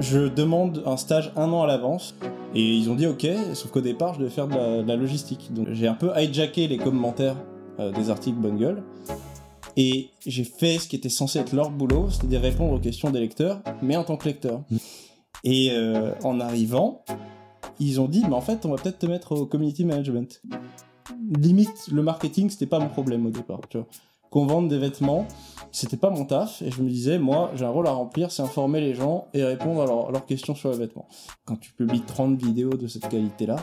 je demande un stage un an à l'avance. Et ils ont dit ok, sauf qu'au départ, je devais faire de la, logistique. Donc j'ai un peu hijacké les commentaires euh, des articles Bonne Gueule. Et j'ai fait ce qui était censé être leur boulot, c'est-à-dire répondre aux questions des lecteurs, mais en tant que lecteur. Et euh, en arrivant, ils ont dit, mais en fait, on va peut-être te mettre au community management. Limite, le marketing, c'était pas mon problème au départ. Qu'on vende des vêtements, c'était pas mon taf. Et je me disais, moi, j'ai un rôle à remplir, c'est informer les gens et répondre à, leur- leurs questions sur les vêtements. Quand tu publies 30 vidéos de cette qualité-là,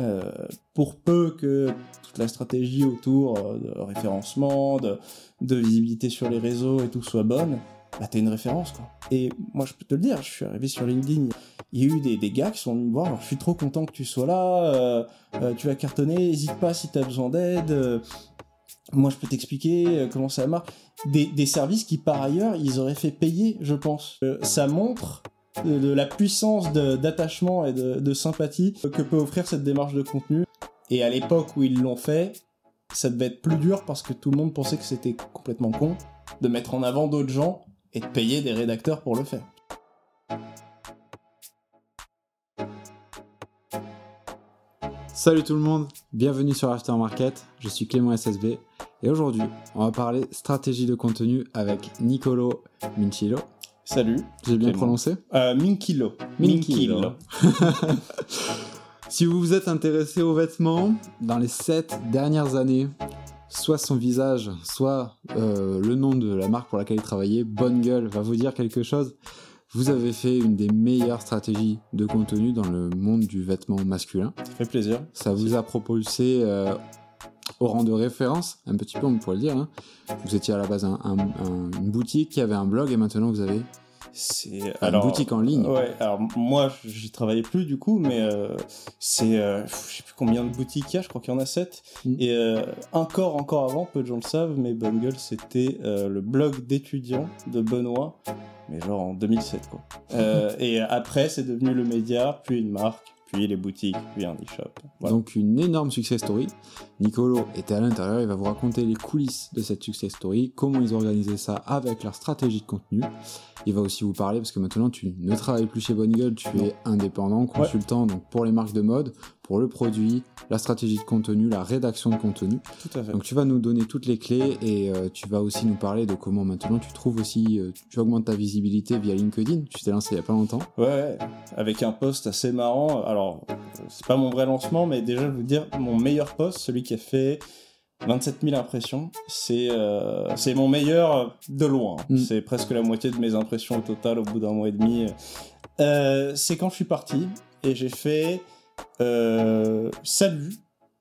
euh, pour peu que toute la stratégie autour euh, de référencement, de, visibilité sur les réseaux et tout soit bonne, bah t'es une référence quoi. Et moi je peux te le dire, je suis arrivé sur LinkedIn, il y a eu des, gars qui sont venus me voir, genre, je suis trop content que tu sois là, euh, tu vas cartonner, n'hésite pas si t'as besoin d'aide, moi je peux t'expliquer euh, comment ça marche. Des, services qui par ailleurs ils auraient fait payer, je pense. Euh, ça montre de la puissance d'attachement et de sympathie que peut offrir cette démarche de contenu. Et à l'époque où ils l'ont fait, ça devait être plus dur parce que tout le monde pensait que c'était complètement con de mettre en avant d'autres gens et de payer des rédacteurs pour le faire. Salut tout le monde, bienvenue sur Aftermarket, je suis Clément SSB et aujourd'hui on va parler stratégie de contenu avec Nicolo Minchilo. Salut. J'ai bien prononcé Euh, Minkilo. Minkilo. Si vous vous êtes intéressé aux vêtements dans les 7 dernières années, soit son visage, soit euh, le nom de la marque pour laquelle il travaillait, Bonne Gueule, va vous dire quelque chose. Vous avez fait une des meilleures stratégies de contenu dans le monde du vêtement masculin. Ça fait plaisir. Ça vous a propulsé euh, au rang de référence, un petit peu on pourrait le dire. hein. Vous étiez à la base un- un- un- une boutique qui avait un blog et maintenant vous avez C'est une boutique en ligne. Ouais, alors moi j'y travaillais plus du coup, mais euh, c'est euh, je sais plus combien de boutiques il y a, je crois qu'il y en a 7. Mm. Et euh, encore encore avant, peu de gens le savent, mais Gueule c'était euh, le blog d'étudiants de Benoît, mais genre en 2007 quoi. Et après c'est devenu le média, puis une marque, puis les boutiques, puis un e-shop. Voilà. Donc une énorme success story. Nicolo était à l'intérieur, il va vous raconter les coulisses de cette success story, comment ils ont organisé ça avec leur stratégie de contenu. Il va aussi vous parler parce que maintenant tu ne travailles plus chez Bonne Gueule, tu Non. es indépendant, consultant donc pour les marques de mode, pour le produit, la stratégie de contenu, la rédaction de contenu. Tout à fait. Donc tu vas nous donner toutes les clés et euh, tu vas aussi nous parler de comment maintenant tu trouves aussi, euh, tu augmentes ta visibilité via LinkedIn. Tu t'es lancé il y a pas longtemps. Ouais, avec un post assez marrant. Alors, c'est pas mon vrai lancement, mais déjà, je vais vous dire, mon meilleur post, celui qui a fait 27 000 impressions, c'est euh, c'est mon meilleur de loin. Mm. C'est presque la moitié de mes impressions au total au bout d'un mois et demi. Euh, c'est quand je suis parti et j'ai fait euh, Salut,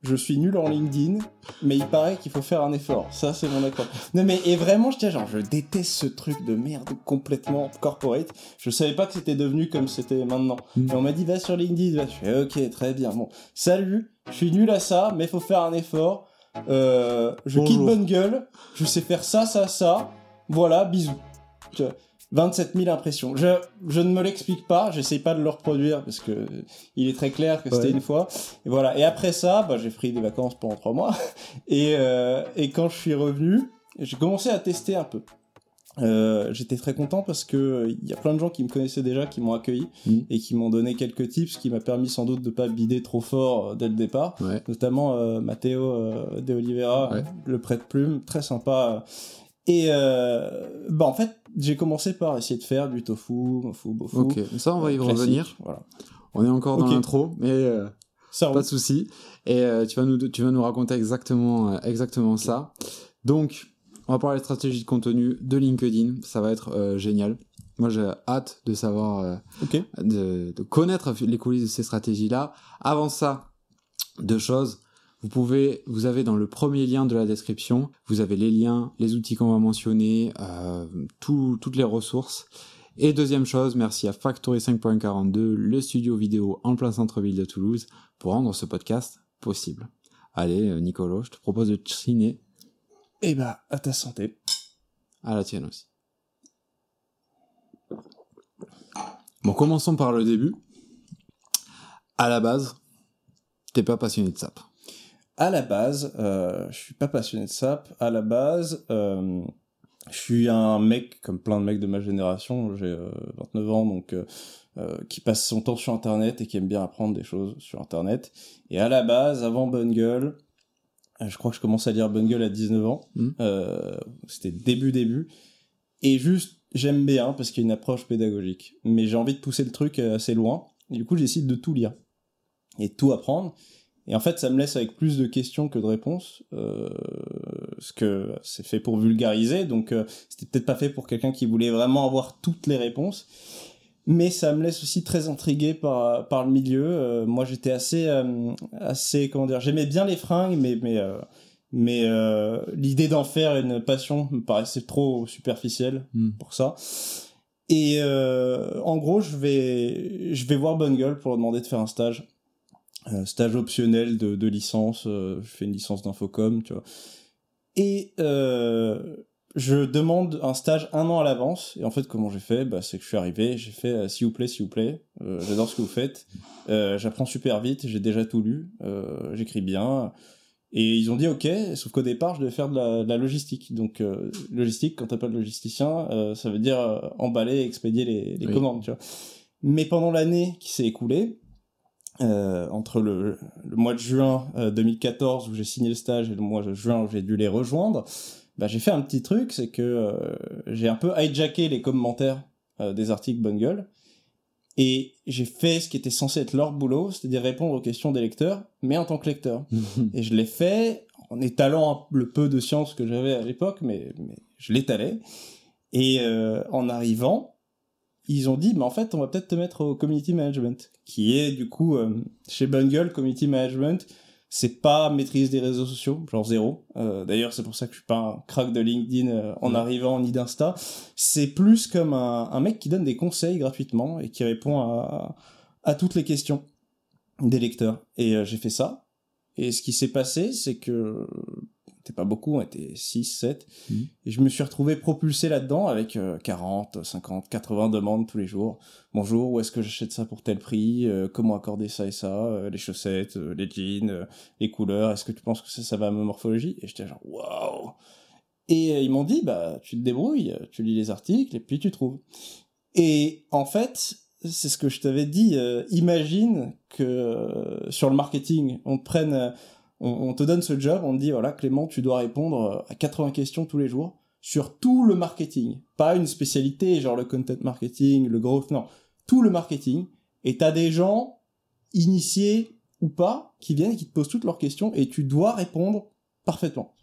je suis nul en LinkedIn, mais il paraît qu'il faut faire un effort. Ça, c'est mon accord. Non, mais et vraiment, je tiens, genre, je déteste ce truc de merde complètement corporate. Je savais pas que c'était devenu comme c'était maintenant. Mm. Et on m'a dit, va sur LinkedIn. Va. Je fais, ok, très bien. Bon, salut, je suis nul à ça, mais faut faire un effort. Euh, je quitte bonne gueule. Je sais faire ça, ça, ça. Voilà, bisous. Tu vois, 27 000 impressions. Je, je ne me l'explique pas, j'essaye pas de le reproduire parce que il est très clair que c'était Ouais. une fois. Et voilà. Et après ça, bah, j'ai pris des vacances pendant trois mois. Et, euh, et quand je suis revenu, j'ai commencé à tester un peu. Euh, J'étais très content parce que euh, il y a plein de gens qui me connaissaient déjà, qui m'ont accueilli Mhm. et qui m'ont donné quelques tips, ce qui m'a permis sans doute de pas bider trop fort euh, dès le départ Ouais. notamment Matteo De Oliveira, Ouais. le prête-plume, très sympa. Et euh, bah en fait, j'ai commencé par essayer de faire du tofu, mofu, bofu. Ok, ça on va y classique, revenir. Voilà. On est encore dans Ok. l'intro, mais euh, Ça pas de souci. Et euh, tu vas nous tu vas nous raconter exactement euh, exactement ça. Donc on va parler de stratégie de contenu de LinkedIn. Ça va être euh, génial. Moi j'ai hâte de savoir euh, Ok. de, de connaître les coulisses de ces stratégies-là. Avant ça, deux choses. Vous pouvez, vous avez dans le premier lien de la description, vous avez les liens, les outils qu'on va mentionner, euh, tout- toutes les ressources. Et deuxième chose, merci à Factory 5.42, le studio vidéo en plein centre-ville de Toulouse, pour rendre ce podcast possible. Allez, euh, Nicolo, je te propose de chiner Et bah, à ta santé. à la tienne aussi. Bon, commençons par le début. À la base, t'es pas passionné de sap. À la base, euh, je suis pas passionné de SAP. À la base, euh, je suis un mec comme plein de mecs de ma génération, j'ai 29 ans donc qui passe son temps sur internet et qui aime bien apprendre des choses sur internet. Et à la base, avant Bungle, je crois que je commence à lire Bungle à 19 ans. Mm. C'était début début. Et juste, j'aime bien parce qu'il y a une approche pédagogique. Mais j'ai envie de pousser le truc assez loin. Et du coup, j'essaie de tout lire et de tout apprendre. Et en fait, ça me laisse avec plus de questions que de réponses, euh, ce que c'est fait pour vulgariser, donc euh, c'était peut-être pas fait pour quelqu'un qui voulait vraiment avoir toutes les réponses. Mais ça me laisse aussi très intrigué par par le milieu. Euh, moi, j'étais assez euh, assez comment dire, j'aimais bien les fringues, mais mais euh, mais l'idée d'en faire une passion me paraissait trop superficielle Mm. pour ça. Et en gros, je vais je vais voir Bungle pour leur demander de faire un stage euh, stage optionnel de, de licence, euh, je fais une licence d'infocom, tu vois. Et euh, je demande un stage un an à l'avance. Et en fait, comment j'ai fait? Bah, C'est que je suis arrivé, j'ai fait euh, s'il vous plaît, s'il vous plaît, euh, j'adore ce que vous faites, Euh, j'apprends super vite, j'ai déjà tout lu, euh, j'écris bien. Et ils ont dit ok, sauf qu'au départ, je devais faire de la, de la logistique. Donc, euh, logistique, quand t'as pas de logisticien, euh, ça veut dire euh, emballer, expédier les, les Oui. commandes, tu vois. Mais pendant l'année qui s'est écoulée, euh, entre le, le mois de juin euh, 2014 où j'ai signé le stage et le mois de juin où j'ai dû les rejoindre, bah, j'ai fait un petit truc, c'est que euh, j'ai un peu hijacké les commentaires euh, des articles Bungle et j'ai fait ce qui était censé être leur boulot, c'est-à-dire répondre aux questions des lecteurs, mais en tant que lecteur. Et je l'ai fait en étalant le peu de science que j'avais à l'époque, mais, mais je l'étalais. Et euh, en arrivant, ils ont dit, mais en fait, on va peut-être te mettre au community management, qui est du coup euh, chez Bungle, community management, c'est pas maîtrise des réseaux sociaux, genre zéro. Euh, D'ailleurs, c'est pour ça que je suis pas un crack de LinkedIn euh, en Mm. arrivant ni d'Insta. C'est plus comme un, un mec qui donne des conseils gratuitement et qui répond à, à toutes les questions des lecteurs. Et j'ai fait ça. Et ce qui s'est passé, c'est que c'était pas beaucoup, on était 6, 7. Mhm. Et je me suis retrouvé propulsé là-dedans avec euh, 40, 50, 80 demandes tous les jours. Bonjour, où est-ce que j'achète ça pour tel prix? Euh, Comment accorder ça et ça? Euh, Les chaussettes, euh, les jeans, les couleurs? Est-ce que tu penses que ça, ça va à ma morphologie? Et j'étais genre, waouh Et ils m'ont dit, bah, tu te débrouilles, tu lis les articles et puis tu trouves. Et en fait, c'est ce que je t'avais dit. imagine que sur le marketing, on te prenne, on, te donne ce job, on te dit voilà Clément, tu dois répondre euh, à 80 questions tous les jours sur tout le marketing, pas une spécialité genre le content marketing, le growth, non, tout le marketing. Et t'as des gens initiés ou pas qui viennent et qui te posent toutes leurs questions et tu dois répondre parfaitement.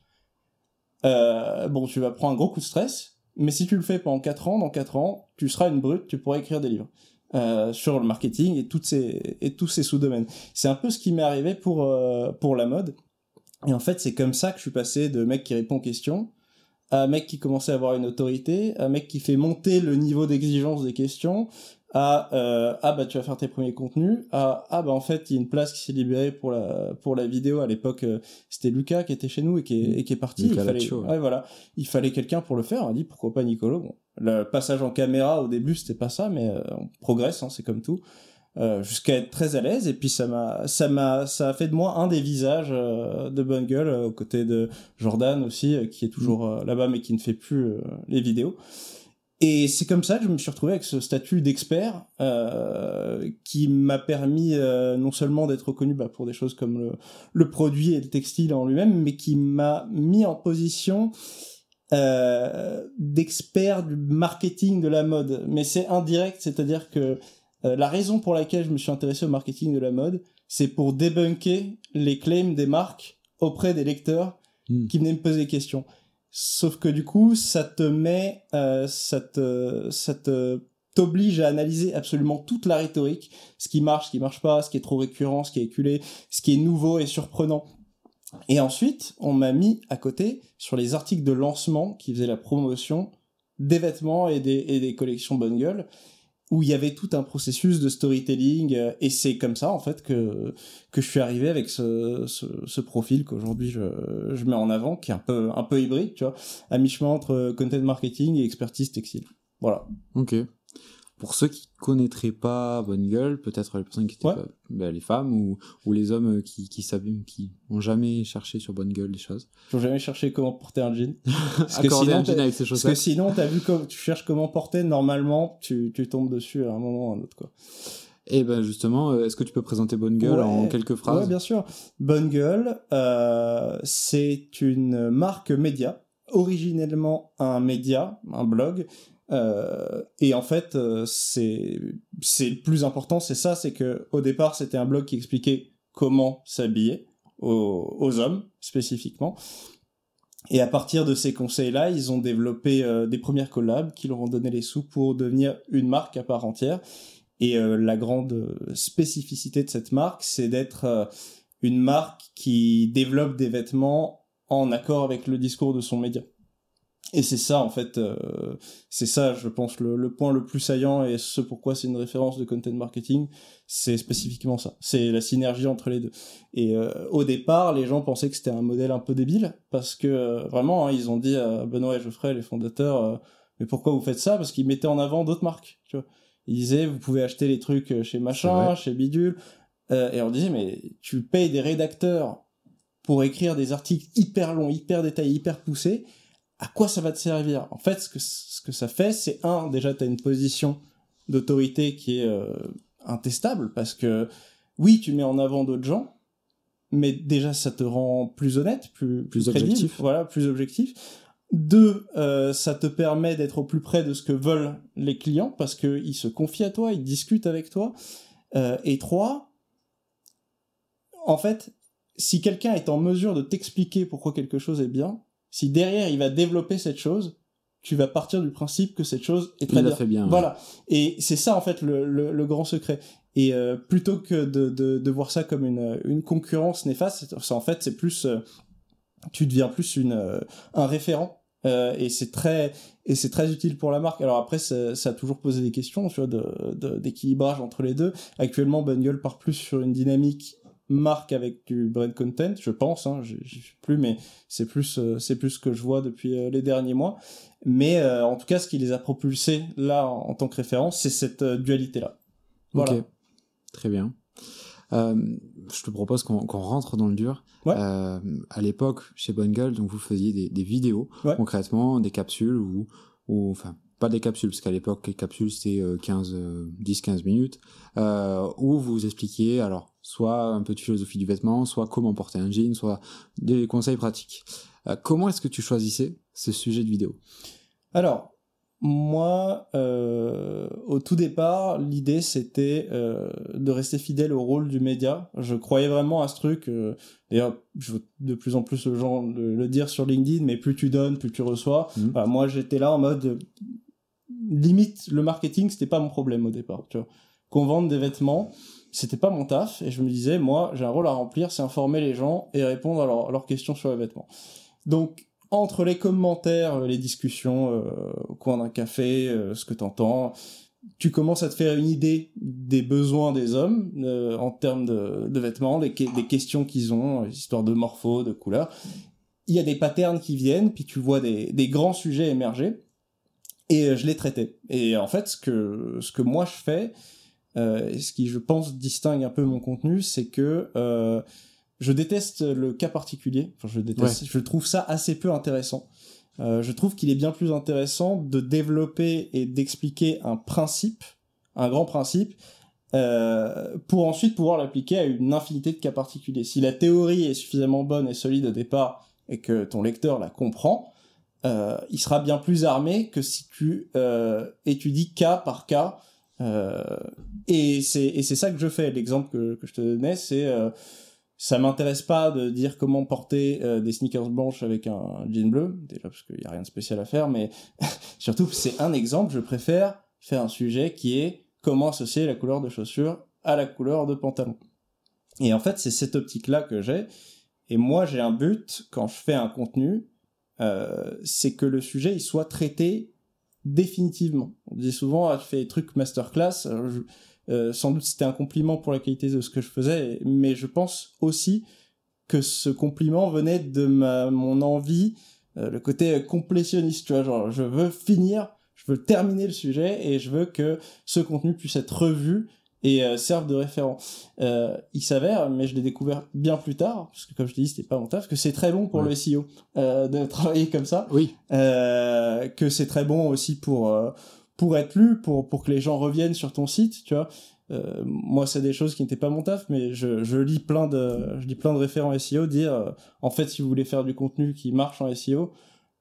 Euh, bon, tu vas prendre un gros coup de stress, mais si tu le fais pendant 4 ans, dans 4 ans, tu seras une brute, tu pourras écrire des livres euh, sur le marketing et toutes ces et tous ces sous-domaines. C'est un peu ce qui m'est arrivé pour euh, pour la mode. Et en fait, c'est comme ça que je suis passé de mec qui répond aux questions à mec qui commençait à avoir une autorité, à mec qui fait monter le niveau d'exigence des questions, à euh, ah bah tu vas faire tes premiers contenus, à ah bah en fait il y a une place qui s'est libérée pour la pour la vidéo à l'époque euh, c'était Lucas qui était chez nous et qui est, et qui est parti. Lucas il fallait ouais. ouais, voilà, il fallait quelqu'un pour le faire. On a dit pourquoi pas Nicolo? Bon, le passage en caméra au début c'était pas ça, mais euh, on progresse, hein, c'est comme tout. Euh, jusqu'à être très à l'aise et puis ça m'a ça m'a ça a fait de moi un des visages de Bungle euh, aux côtés de Jordan aussi qui est toujours euh, là-bas mais qui ne fait plus les vidéos et c'est comme ça que je me suis retrouvé avec ce statut d'expert euh, qui m'a permis euh, non seulement d'être reconnu bah, pour des choses comme le, le produit et le textile en lui-même mais qui m'a mis en position euh, d'expert du marketing de la mode mais c'est indirect c'est-à-dire que euh, la raison pour laquelle je me suis intéressé au marketing de la mode, c'est pour débunker les claims des marques auprès des lecteurs Hmm. qui venaient me poser des questions. Sauf que du coup, ça te met, euh, ça te, ça te t'oblige à analyser absolument toute la rhétorique, ce qui marche, ce qui marche pas, ce qui est trop récurrent, ce qui est éculé, ce qui est nouveau et surprenant. Et ensuite, on m'a mis à côté sur les articles de lancement qui faisaient la promotion des vêtements et des, et des collections Bungle où il y avait tout un processus de storytelling euh, et c'est comme ça en fait que que je suis arrivé avec ce ce, ce profil qu'aujourd'hui je je mets en avant qui est un peu un peu hybride tu vois à mi chemin entre content marketing et expertise textile voilà Ok. Pour ceux qui connaîtraient pas Bonne Gueule, peut-être les personnes qui étaient Ouais. pas, ben, les femmes ou, ou les hommes euh, qui qui qui ont jamais cherché sur Bonne Gueule des choses. Faut jamais chercher comment porter un jean. Parce que Accorder sinon, un jean avec Parce que sinon, t'as vu comme tu cherches comment porter, normalement, tu, tu tombes dessus à un moment ou à un autre, quoi. Et ben justement, euh, est-ce que tu peux présenter Bonne Gueule Ouais. en quelques phrases Ouais, bien sûr. Bonne Gueule, euh, c'est une marque média, originellement un média, un blog. Euh, et en fait, euh, c'est le plus important, c'est ça, c'est que au départ, c'était un blog qui expliquait comment s'habiller aux, aux hommes spécifiquement. Et à partir de ces conseils-là, ils ont développé euh, des premières collabs qui leur ont donné les sous pour devenir une marque à part entière. Et euh, la grande spécificité de cette marque, c'est d'être une marque qui développe des vêtements en accord avec le discours de son média. Et c'est ça, en fait, euh, c'est ça, je pense, le, le point le plus saillant et ce pourquoi c'est une référence de content marketing, c'est spécifiquement ça. C'est la synergie entre les deux. Et euh, au départ, les gens pensaient que c'était un modèle un peu débile parce que euh, vraiment, hein, ils ont dit à Benoît et Geoffrey, les fondateurs, euh, mais pourquoi vous faites ça? Parce qu'ils mettaient en avant d'autres marques. Tu vois. Ils disaient, vous pouvez acheter les trucs chez C'est machin, chez bidule. Euh, et on disait, mais tu payes des rédacteurs pour écrire des articles hyper longs, hyper détaillés, hyper poussés. À quoi ça va te servir? En fait, ce que, ce que ça fait, c'est un, déjà, tu as une position d'autorité qui est euh, intestable parce que oui, tu mets en avant d'autres gens, mais déjà ça te rend plus honnête, plus, Plus crédible, objectif. voilà, plus objectif. Deux, euh, ça te permet d'être au plus près de ce que veulent les clients parce qu'ils se confient à toi, ils discutent avec toi. Euh, et trois, en fait, si quelqu'un est en mesure de t'expliquer pourquoi quelque chose est bien, si derrière il va développer cette chose, tu vas partir du principe que cette chose est très Il bien. fait bien. ouais. Voilà. Et c'est ça en fait le, le, le grand secret. Et euh, plutôt que de, de, de voir ça comme une, une concurrence néfaste, c'est- en fait c'est plus euh, tu deviens plus une euh, un référent. Euh, et c'est très et c'est très utile pour la marque. Alors après ça, ça a toujours posé des questions tu vois de de- d'équilibrage entre les deux. Actuellement Bungle part plus sur une dynamique marque avec du brand content, je pense. Hein, je je sais plus, mais c'est plus euh, c'est plus ce que je vois depuis euh, les derniers mois. Mais euh, en tout cas, ce qui les a propulsés là en, en tant que référence, c'est cette dualité là. Voilà. Ok, très bien. Je te propose qu'on rentre dans le dur. Ouais. À l'époque, chez Bonne Gueule, donc vous faisiez des, des vidéos, Ouais. concrètement, des capsules ou, ou enfin pas des capsules parce qu'à l'époque les capsules c'était euh, 15 euh, 10 15 minutes euh, où vous expliquiez alors soit un peu de philosophie du vêtement, soit comment porter un jean, soit des conseils pratiques. Euh, comment est-ce que tu choisissais ce sujet de vidéo? Alors, moi, euh, au tout départ, l'idée c'était euh, de rester fidèle au rôle du média. Je croyais vraiment à ce truc. euh, D'ailleurs, je veux de plus en plus le gens le, le dire sur LinkedIn, mais plus tu donnes, plus tu reçois. Bah, moi, j'étais là en mode euh, limite le marketing, c'était pas mon problème au départ. Tu vois, qu'on vende des vêtements, c'était pas mon taf, et je me disais, moi, j'ai un rôle à remplir, c'est informer les gens et répondre à, leurs- questions sur les vêtements. Donc entre les commentaires, euh, les discussions euh, au coin d'un café, euh, ce que t'entends, tu commences à te faire une idée des besoins des hommes en termes de, de vêtements, que- des questions qu'ils ont, histoire de morpho, de couleur. Il y a des patterns qui viennent, puis tu vois des, des grands sujets émerger, et euh, je les traitais. Et en fait, ce que, ce que moi je fais, euh, et ce qui je pense distingue un peu mon contenu, c'est que euh, je déteste le cas particulier. Enfin, je déteste. Je trouve ça assez peu intéressant. Euh, je trouve qu'il est bien plus intéressant de développer et d'expliquer un principe, un grand principe, euh, pour ensuite pouvoir l'appliquer à une infinité de cas particuliers. Si la théorie est suffisamment bonne et solide au départ et que ton lecteur la comprend, euh, il sera bien plus armé que si tu euh, étudies cas par cas. Euh, et c'est ça que je fais. L'exemple que, que je te donnais, c'est euh, ça m'intéresse pas de dire comment porter euh, des sneakers blanches avec un jean bleu, déjà parce qu'il y a rien de spécial à faire, mais surtout c'est un exemple. Je préfère faire un sujet qui est comment associer la couleur de chaussure à la couleur de pantalon. Et en fait, c'est cette optique-là que j'ai. Et moi, j'ai un but quand je fais un contenu, euh, c'est que le sujet il soit traité définitivement. On dit souvent, ah, fais des trucs masterclass. Euh, sans doute c'était un compliment pour la qualité de ce que je faisais, mais je pense aussi que ce compliment venait de mon envie, euh, le côté complétionniste, tu vois, genre je veux finir, je veux terminer le sujet et je veux que ce contenu puisse être revu et euh, serve de référent. Euh, il s'avère, mais je l'ai découvert bien plus tard, parce que comme je te dis, c'était pas mon taf, que c'est très bon pour le SEO euh, de travailler comme ça. Oui. Euh, que c'est très bon aussi pour euh, pour être lu, pour pour que les gens reviennent sur ton site, tu vois. Euh, moi, c'est des choses qui n'étaient pas mon taf, mais je, je lis plein de je lis plein de référents SEO dire euh, en fait si vous voulez faire du contenu qui marche en SEO,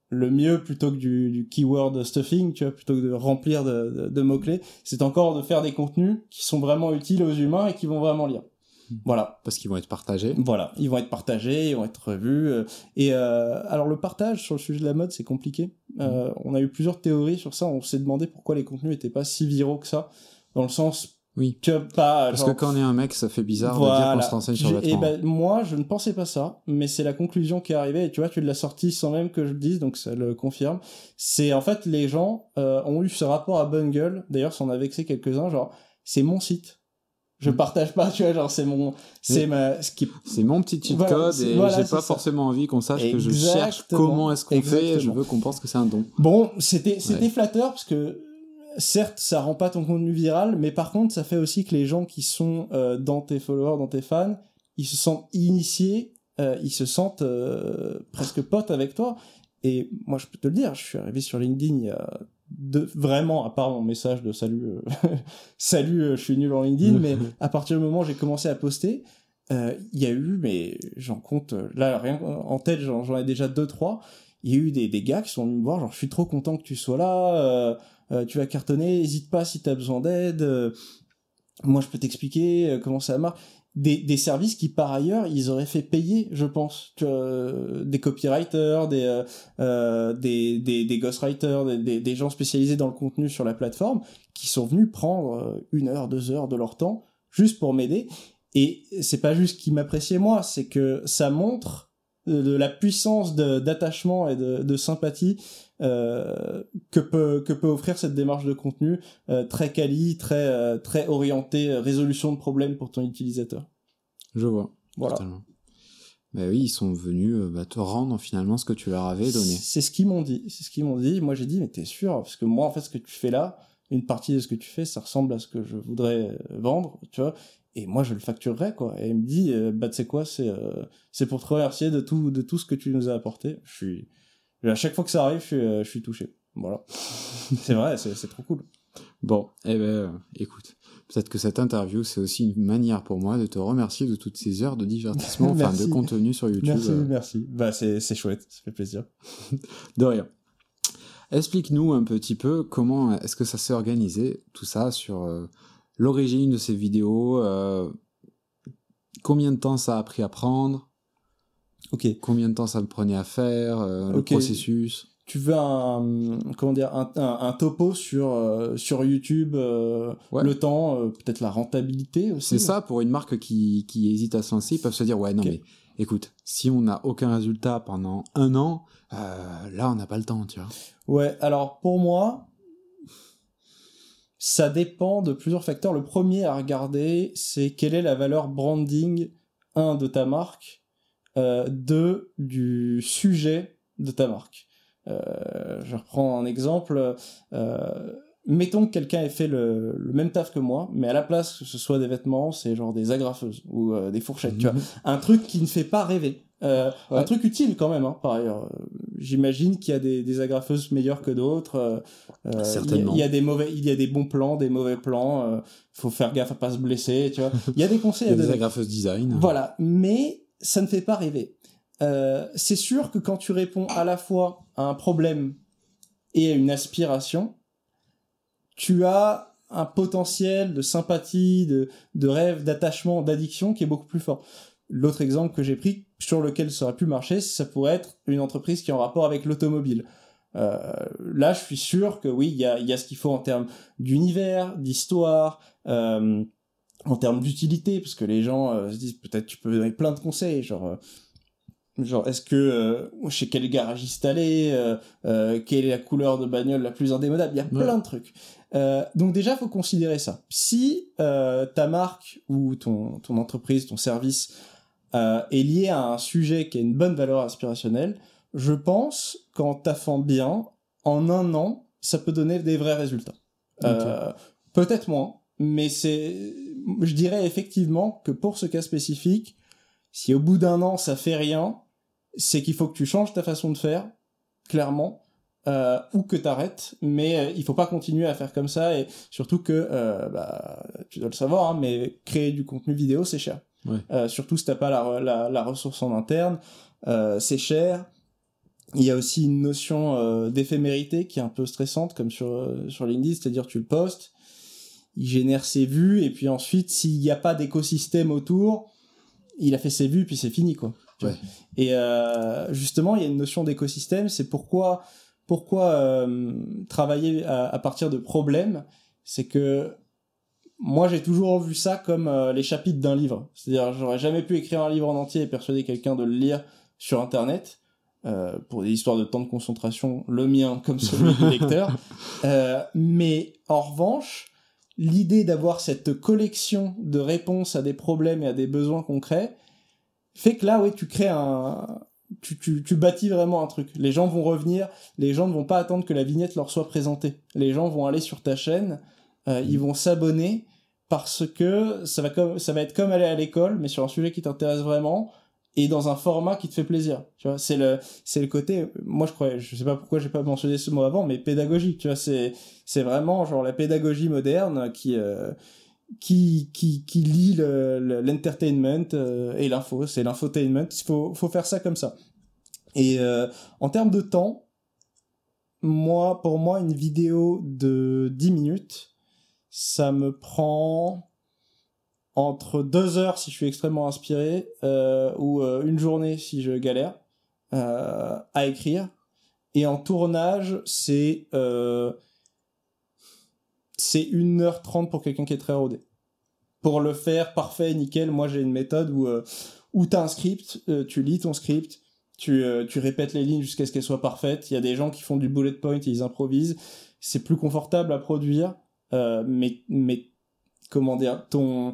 le mieux plutôt que du, du, keyword stuffing, tu vois, plutôt que de remplir de, de, de mots-clés, c'est encore de faire des contenus qui sont vraiment utiles aux humains et qui vont vraiment lire. Hmm. Voilà. Parce qu'ils vont être partagés. Voilà, ils vont être partagés, ils vont être revus. euh, Et euh, alors le partage sur le sujet de la mode, c'est compliqué. Euh, on a eu plusieurs théories sur ça. On s'est demandé pourquoi les contenus n'étaient pas si viraux que ça, dans le sens Oui. tu vois, pas Parce genre, que quand on est un mec, ça fait bizarre de dire voilà. qu'on se renseigne sur le Et vêtement. ben moi, je ne pensais pas ça, mais c'est la conclusion qui est arrivée. Et tu vois, tu l'as sorti sans même que je le dise, donc ça le confirme. C'est en fait les gens euh, ont eu ce rapport à Bungle. D'ailleurs, ça en a vexé quelques-uns. Genre, c'est mon site. Je Mm. partage pas, tu vois, genre c'est mon, c'est ma, ce qui C'est mon petit cheat Voilà, code et voilà, j'ai pas ça. forcément envie qu'on sache que je cherche comment est-ce qu'on fait. Je Exactement. veux qu'on pense que c'est un don. Bon, c'était c'était Ouais. flatteur parce que certes, ça rend pas ton contenu viral, mais par contre, ça fait aussi que les gens qui sont euh, dans tes followers, dans tes fans, ils se sentent initiés, euh, ils se sentent euh, presque potes avec toi. Et moi, je peux te le dire, je suis arrivé sur LinkedIn il y a deux, vraiment, à part mon message de salut, euh, salut, euh, je suis nul en LinkedIn, mais à partir du moment où j'ai commencé à poster, euh, il y a eu, mais j'en compte, là, rien en tête, j'en ai déjà deux, trois. Il y a eu des, des gars qui sont venus me voir, genre, je suis trop content que tu sois là, tu vas cartonner, hésite pas si t'as besoin d'aide, euh, moi je peux t'expliquer euh, comment ça marche. Des, des services qui par ailleurs ils auraient fait payer, je pense, tu euh, des copywriters, des, euh, euh, des, des, des ghostwriters, des, des, gens spécialisés dans le contenu sur la plateforme, qui sont venus prendre euh, une heure, deux heures de leur temps juste pour m'aider. Et c'est pas juste qu'ils m'appréciaient moi, c'est que ça montre de, de la puissance d'attachement et de, de sympathie euh, que peut que peut offrir cette démarche de contenu euh, très quali, très euh, très orientée résolution de problèmes pour ton utilisateur. Je vois. Voilà. Totalement. Bah oui, ils sont venus bah, te rendre finalement ce que tu leur avais donné. C'est ce qu'ils m'ont dit. C'est ce qu'ils m'ont dit. Moi, j'ai dit, mais t'es sûr? Parce que moi, en fait, ce que tu fais là, une partie de ce que tu fais, ça ressemble à ce que je voudrais vendre, tu vois. Et moi, je le facturerais, quoi. Et il me dit, euh, bah, tu sais quoi, c'est euh, c'est pour te remercier de tout, de tout ce que tu nous as apporté. Je suis, à chaque fois que ça arrive, je suis, euh, je suis touché. Voilà. c'est vrai, c'est c'est trop cool. Bon, eh ben, écoute, peut-être que cette interview, c'est aussi une manière pour moi de te remercier de toutes ces heures de divertissement, enfin de contenu sur YouTube. Merci, merci. Bah, c'est c'est chouette, ça fait plaisir. De rien. Explique-nous un petit peu comment est-ce que ça s'est organisé, tout ça, sur l'origine de ces vidéos, euh, combien de temps ça a pris à prendre, Ok. combien de temps ça me prenait à faire, euh, le processus. tu veux un comment dire un, un, un topo sur euh, sur YouTube euh, Ouais. le temps euh, peut-être la rentabilité aussi C'est ça, pour une marque qui, qui hésite à se lancer, ils peuvent se dire, ouais, non mais écoute, si on n'a aucun résultat pendant un an, euh, là on n'a pas le temps, tu vois. ouais alors pour moi ça dépend de plusieurs facteurs. Le premier à regarder c'est quelle est la valeur branding un de ta marque euh, deux du sujet de ta marque. Euh, je reprends un exemple euh, mettons que quelqu'un ait fait le, le même taf que moi, mais à la place que ce soit des vêtements, c'est genre des agrafeuses ou euh, des fourchettes, tu vois. Un truc qui ne fait pas rêver. Euh, Ouais. Un truc utile quand même, hein, par ailleurs. Euh, J'imagine qu'il y a des, des agrafeuses meilleures que d'autres. euh, il y a- Certainement. Il y, a des mauvais, il y a des bons plans, des mauvais plans. euh, faut faire gaffe à pas se blesser, tu vois. Il y a des conseils Il y a des donner. agrafeuses design. Voilà, mais ça ne fait pas rêver. Euh, c'est sûr que quand tu réponds à la fois à un problème et à une aspiration, tu as un potentiel de sympathie, de, de rêve, d'attachement, d'addiction qui est beaucoup plus fort. L'autre exemple que j'ai pris sur lequel ça aurait pu marcher, ça pourrait être une entreprise qui est en rapport avec l'automobile. Euh, là, je suis sûr que oui, il y a, y a ce qu'il faut en termes d'univers, d'histoire, euh, en termes d'utilité, parce que les gens euh, se disent peut-être tu peux donner plein de conseils, genre genre est-ce que euh, chez quel garagiste aller, euh, euh, quelle est la couleur de bagnole la plus indémodable, il y a Ouais. plein de trucs. Euh, donc déjà, faut considérer ça. Si euh, ta marque ou ton ton entreprise, ton service euh, est lié à un sujet qui a une bonne valeur aspirationnelle, je pense qu'en taffant bien, en un an, ça peut donner des vrais résultats. Euh, peut-être moins, mais c'est, je dirais effectivement que pour ce cas spécifique, si au bout d'un an ça fait rien, c'est qu'il faut que tu changes ta façon de faire, clairement, euh, ou que t'arrêtes, mais euh, il faut pas continuer à faire comme ça, et surtout que, euh, bah, tu dois le savoir, hein, mais créer du contenu vidéo c'est cher. Ouais. Euh, surtout si t'as pas la, la, la ressource en interne, euh, c'est cher. Il y a aussi une notion euh, d'éphémérité qui est un peu stressante, comme sur, euh, sur LinkedIn, c'est-à-dire tu le postes, il génère ses vues, et puis ensuite, s'il n'y a pas d'écosystème autour, il a fait ses vues, puis c'est fini, quoi. Tu Ouais. vois. Et euh, justement, il y a une notion d'écosystème, c'est pourquoi, pourquoi euh, travailler à, à partir de problèmes, c'est que moi j'ai toujours vu ça comme euh, les chapitres d'un livre. C'est-à-dire, j'aurais jamais pu écrire un livre en entier et persuader quelqu'un de le lire sur Internet. Euh, pour des histoires de temps de concentration, le mien comme celui du lecteur. Euh, mais en revanche, l'idée d'avoir cette collection de réponses à des problèmes et à des besoins concrets fait que là, oui, tu crées un, tu, tu, tu bâtis vraiment un truc. Les gens vont revenir, les gens ne vont pas attendre que la vignette leur soit présentée. Les gens vont aller sur ta chaîne, euh, ils vont s'abonner parce que ça va comme ça va être comme aller à l'école, mais sur un sujet qui t'intéresse vraiment et dans un format qui te fait plaisir. Tu vois, c'est le c'est le côté. Moi, je croyais, je sais pas pourquoi j'ai pas mentionné ce mot avant, mais pédagogique. Tu vois, c'est c'est vraiment genre la pédagogie moderne qui euh, qui qui qui lie le- le- l'entertainment euh, et l'info. C'est l'infotainment. Il faut faut faire ça comme ça. Et euh, en termes de temps, moi, pour moi, une vidéo de 10 minutes, ça me prend entre deux heures si je suis extrêmement inspiré euh, ou une journée si je galère à écrire. Et en tournage, c'est c'est 1h30 pour quelqu'un qui est très rodé. Pour le faire parfait, nickel, moi j'ai une méthode où, euh, où tu as un script, euh, tu lis ton script, tu, euh, tu répètes les lignes jusqu'à ce qu'elles soient parfaites. Il y a des gens qui font du bullet point et ils improvisent. C'est plus confortable à produire, mais, mais comment dire, ton,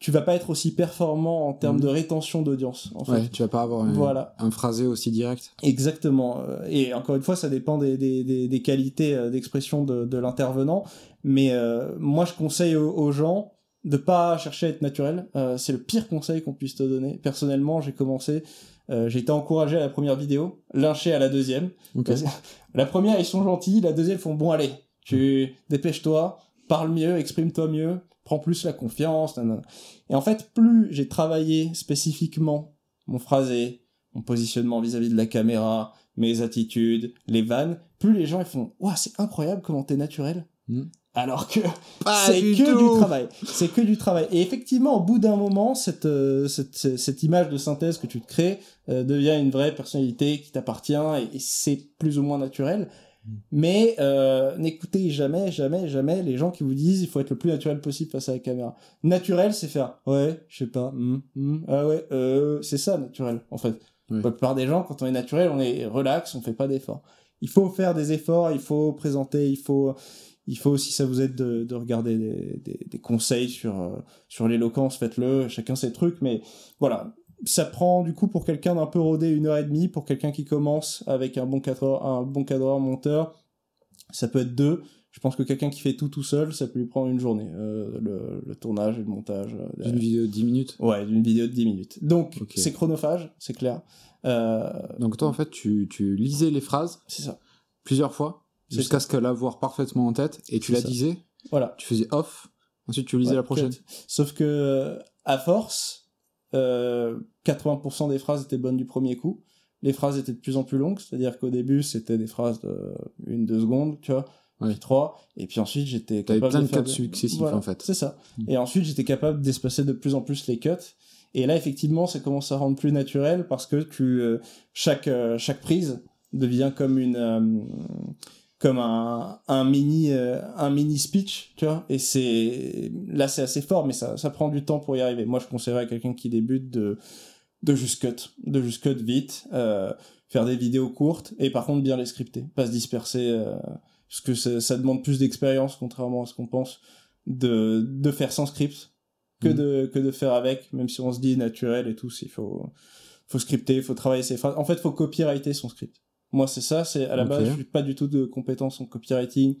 tu vas pas être aussi performant en termes Mhm. de rétention d'audience. En fait. Ouais, tu vas pas avoir un, Voilà. un phrasé aussi direct. Exactement. Euh, Et encore une fois, ça dépend des, des, des, des qualités euh, d'expression de, de l'intervenant. Mais euh, moi, je conseille aux, aux gens de pas chercher à être naturel. Euh, c'est le pire conseil qu'on puisse te donner. Personnellement, j'ai commencé, euh, j'ai été encouragé à la première vidéo, lynché à la deuxième. Ok. Parce- La première, ils sont gentils. La deuxième, ils font bon, allez, tu dépêche-toi, parle mieux, exprime-toi mieux, prends plus la confiance. nanana. Et en fait, plus j'ai travaillé spécifiquement mon phrasé, mon positionnement vis-à-vis de la caméra, mes attitudes, les vannes, plus les gens ils font Waouh, c'est incroyable comment t'es naturel. Hmm. Alors que c'est que tout. du travail. C'est que du travail. Et effectivement, au bout d'un moment, cette, euh, cette, cette, cette image de synthèse que tu te crées euh, devient une vraie personnalité qui t'appartient et, et c'est plus ou moins naturel. Mm. Mais euh, n'écoutez jamais, jamais, jamais les gens qui vous disent il faut être le plus naturel possible face à la caméra. Naturel, c'est faire ouais, je sais pas, hum, hum, ah ouais, euh, c'est ça naturel en fait. Oui. La plupart des gens, quand on est naturel, on est relax, on fait pas d'efforts. Il faut faire des efforts, il faut présenter, il faut il faut, si ça vous aide, de, de regarder des, des, des conseils sur, euh, sur l'éloquence, faites-le, chacun ses trucs, mais voilà. Ça prend, du coup, pour quelqu'un d'un peu rodé, une heure et demie, pour quelqu'un qui commence avec un bon cadreur, un bon cadreur monteur, ça peut être deux. Je pense que quelqu'un qui fait tout tout seul, ça peut lui prendre une journée, euh, le, le tournage et le montage. euh, Une derrière. vidéo de 10 minutes. Ouais, d'une vidéo de 10 minutes. Donc, c'est chronophage, c'est clair. Euh, Donc toi, en fait, tu, tu lisais les phrases c'est ça. plusieurs fois jusqu'à ce qu'elle l'avoir parfaitement en tête et tu la ça. disais. Voilà. Tu faisais off. Ensuite, tu lisais Ouais, la prochaine. Sauf que, à force, euh, 80% des phrases étaient bonnes du premier coup. Les phrases étaient de plus en plus longues, c'est-à-dire qu'au début, c'était des phrases de une, deux secondes, tu vois, Ouais. puis trois, et puis ensuite, j'étais capable plein de faire cuts successifs, en fait. C'est ça. Mm. Et ensuite, j'étais capable d'espacer de plus en plus les cuts. Et là, effectivement, ça commence à rendre plus naturel parce que tu, euh, chaque, euh, chaque prise devient comme une, euh, comme un, un mini, euh, un mini speech, tu vois. Et c'est, là, c'est assez fort, mais ça, ça prend du temps pour y arriver. Moi, je conseillerais à quelqu'un qui débute de, de juste cut, de juste cut vite, euh, faire des vidéos courtes et par contre bien les scripter, pas se disperser, euh, parce que ça, ça demande plus d'expérience contrairement à ce qu'on pense de, de faire sans script que Mhm. de que de faire avec, même si on se dit naturel et tout, il faut faut scripter, faut travailler ses phrases. En fait, faut copyrighter son script. Moi, c'est ça. C'est à la base, je suis pas du tout de compétences en copywriting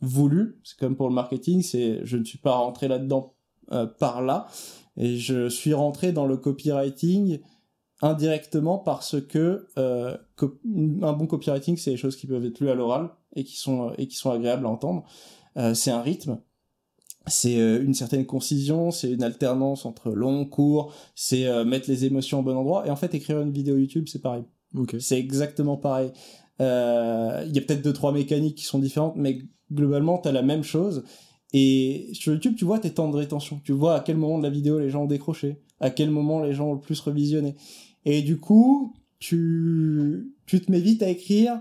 voulu. C'est comme pour le marketing. C'est, je ne suis pas rentré là-dedans euh, par là, et je suis rentré dans le copywriting indirectement parce que euh, un bon copywriting, c'est des choses qui peuvent être lues à l'oral et qui sont et qui sont agréables à entendre. Euh, c'est un rythme. C'est euh, une certaine concision, c'est une alternance entre long, court, c'est euh, mettre les émotions au bon endroit. Et en fait, écrire une vidéo YouTube, c'est pareil. Ok. C'est exactement pareil. Euh, Il y a peut-être deux, trois mécaniques qui sont différentes, mais globalement, tu as la même chose. Et sur YouTube, tu vois tes temps de rétention. Tu vois à quel moment de la vidéo les gens ont décroché, à quel moment les gens ont le plus revisionné. Et du coup, tu, tu te mets vite à écrire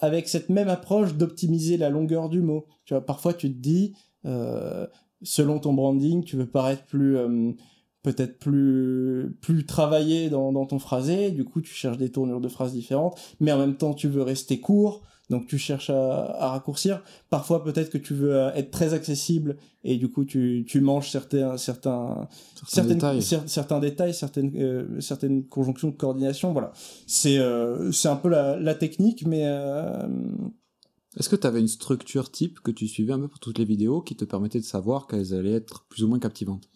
avec cette même approche d'optimiser la longueur du mot. Tu vois, parfois tu te dis, euh, selon ton branding, tu veux paraître plus, euh, peut-être plus, plus travaillé dans, dans ton phrasé. Du coup, tu cherches des tournures de phrases différentes, mais en même temps, tu veux rester court. Donc tu cherches à, à raccourcir. Parfois peut-être que tu veux euh, être très accessible et du coup tu, tu manges certains certains Certains détails. cer- certains détails, certaines, euh, certaines conjonctions de coordination, voilà. C'est euh, c'est un peu la, la technique, mais euh, Est-ce que tu avais une structure type que tu suivais un peu pour toutes les vidéos qui te permettait de savoir qu'elles allaient être plus ou moins captivantes?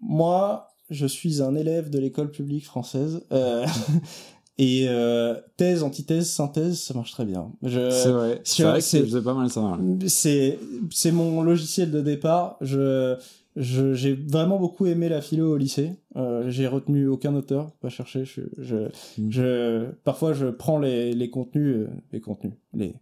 Moi, je suis un élève de l'école publique française. euh, et euh, thèse, antithèse, synthèse, ça marche très bien. C'est vrai. C'est vrai que c'est- je faisais pas mal ça. c'est c'est mon logiciel de départ. Je je- j'ai vraiment beaucoup aimé la philo au lycée. Euh, j'ai retenu aucun auteur, pas chercher. Je, je, Mm. je parfois je prends les, les contenus, euh, les contenus, les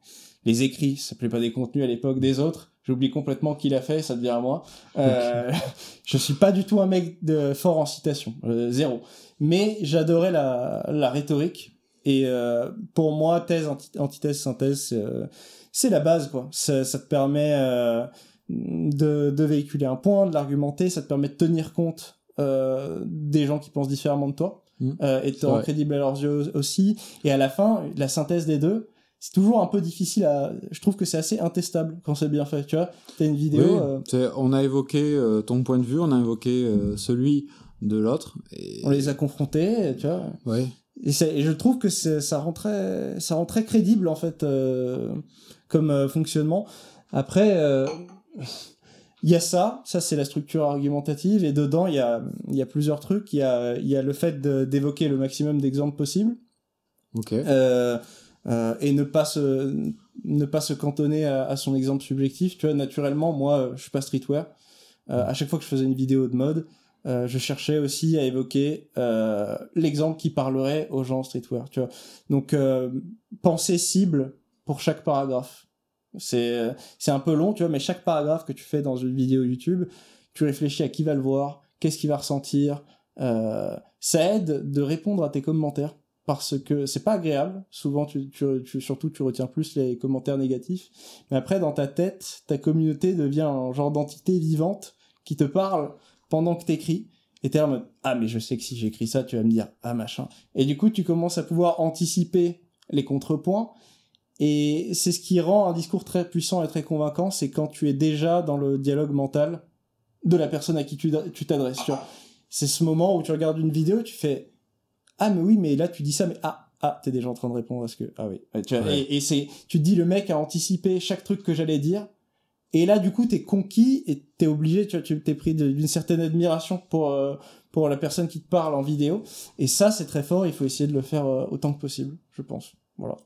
les écrits. Ça s'appelait pas des contenus à l'époque des autres. J'oublie complètement qui l'a fait, ça devient à moi. Euh, je suis pas du tout un mec de fort en citation, euh, zéro. Mais j'adorais la, la rhétorique. Et euh, pour moi, thèse, anti- antithèse, synthèse, c'est, euh, c'est la base, quoi. Ça, ça te permet euh, de, de véhiculer un point, de l'argumenter, ça te permet de tenir compte euh, des gens qui pensent différemment de toi euh, et de te rendre crédible à leurs yeux aussi. Et à la fin, la synthèse des deux, c'est toujours un peu difficile à. Je trouve que c'est assez intestable quand c'est bien fait. Tu vois, t'as une vidéo. Oui, euh, on a évoqué euh, ton point de vue, on a évoqué euh, celui de l'autre. Et... on les a confrontés, tu vois. Ouais. Et, je trouve que ça rend très, ça rend très crédible en fait euh, comme fonctionnement. Après, il y a ça, ça c'est la structure argumentative, et dedans il y a, il y a plusieurs trucs. Il y a, il y a le fait d'évoquer le maximum d'exemples possibles Ok. euh, euh, et ne pas se, ne pas se cantonner à, à son exemple subjectif. Tu vois, naturellement, moi, euh, je suis pas streetwear. Euh, à chaque fois que je faisais une vidéo de mode, euh, je cherchais aussi à évoquer euh, l'exemple qui parlerait aux gens streetwear. Tu vois, donc euh, penser cible pour chaque paragraphe. C'est c'est un peu long, tu vois, mais chaque paragraphe que tu fais dans une vidéo YouTube, tu réfléchis à qui va le voir, qu'est-ce qu'il va ressentir. Ça aide de répondre à tes commentaires parce que c'est pas agréable. Souvent, tu, tu, tu- surtout, tu retiens plus les commentaires négatifs. Mais après, dans ta tête, ta communauté devient un genre d'entité vivante qui te parle pendant que t'écris. Et t'es en mode, ah, mais je sais que si j'écris ça, tu vas me dire, ah, machin. Et du coup, tu commences à pouvoir anticiper les contrepoints. Et c'est ce qui rend un discours très puissant et très convaincant, c'est quand tu es déjà dans le dialogue mental de la personne à qui tu t'adresses. C'est ce moment où tu regardes une vidéo, tu fais ah mais oui mais là tu dis ça mais ah ah t'es déjà en train de répondre à ce que ah oui Ouais, tu vois, Ouais. et, et c'est tu te dis le mec a anticipé chaque truc que j'allais dire et là du coup t'es conquis et t'es obligé tu vois tu t'es pris d'une certaine admiration pour euh, pour la personne qui te parle en vidéo et ça c'est très fort il faut essayer de le faire euh, autant que possible je pense voilà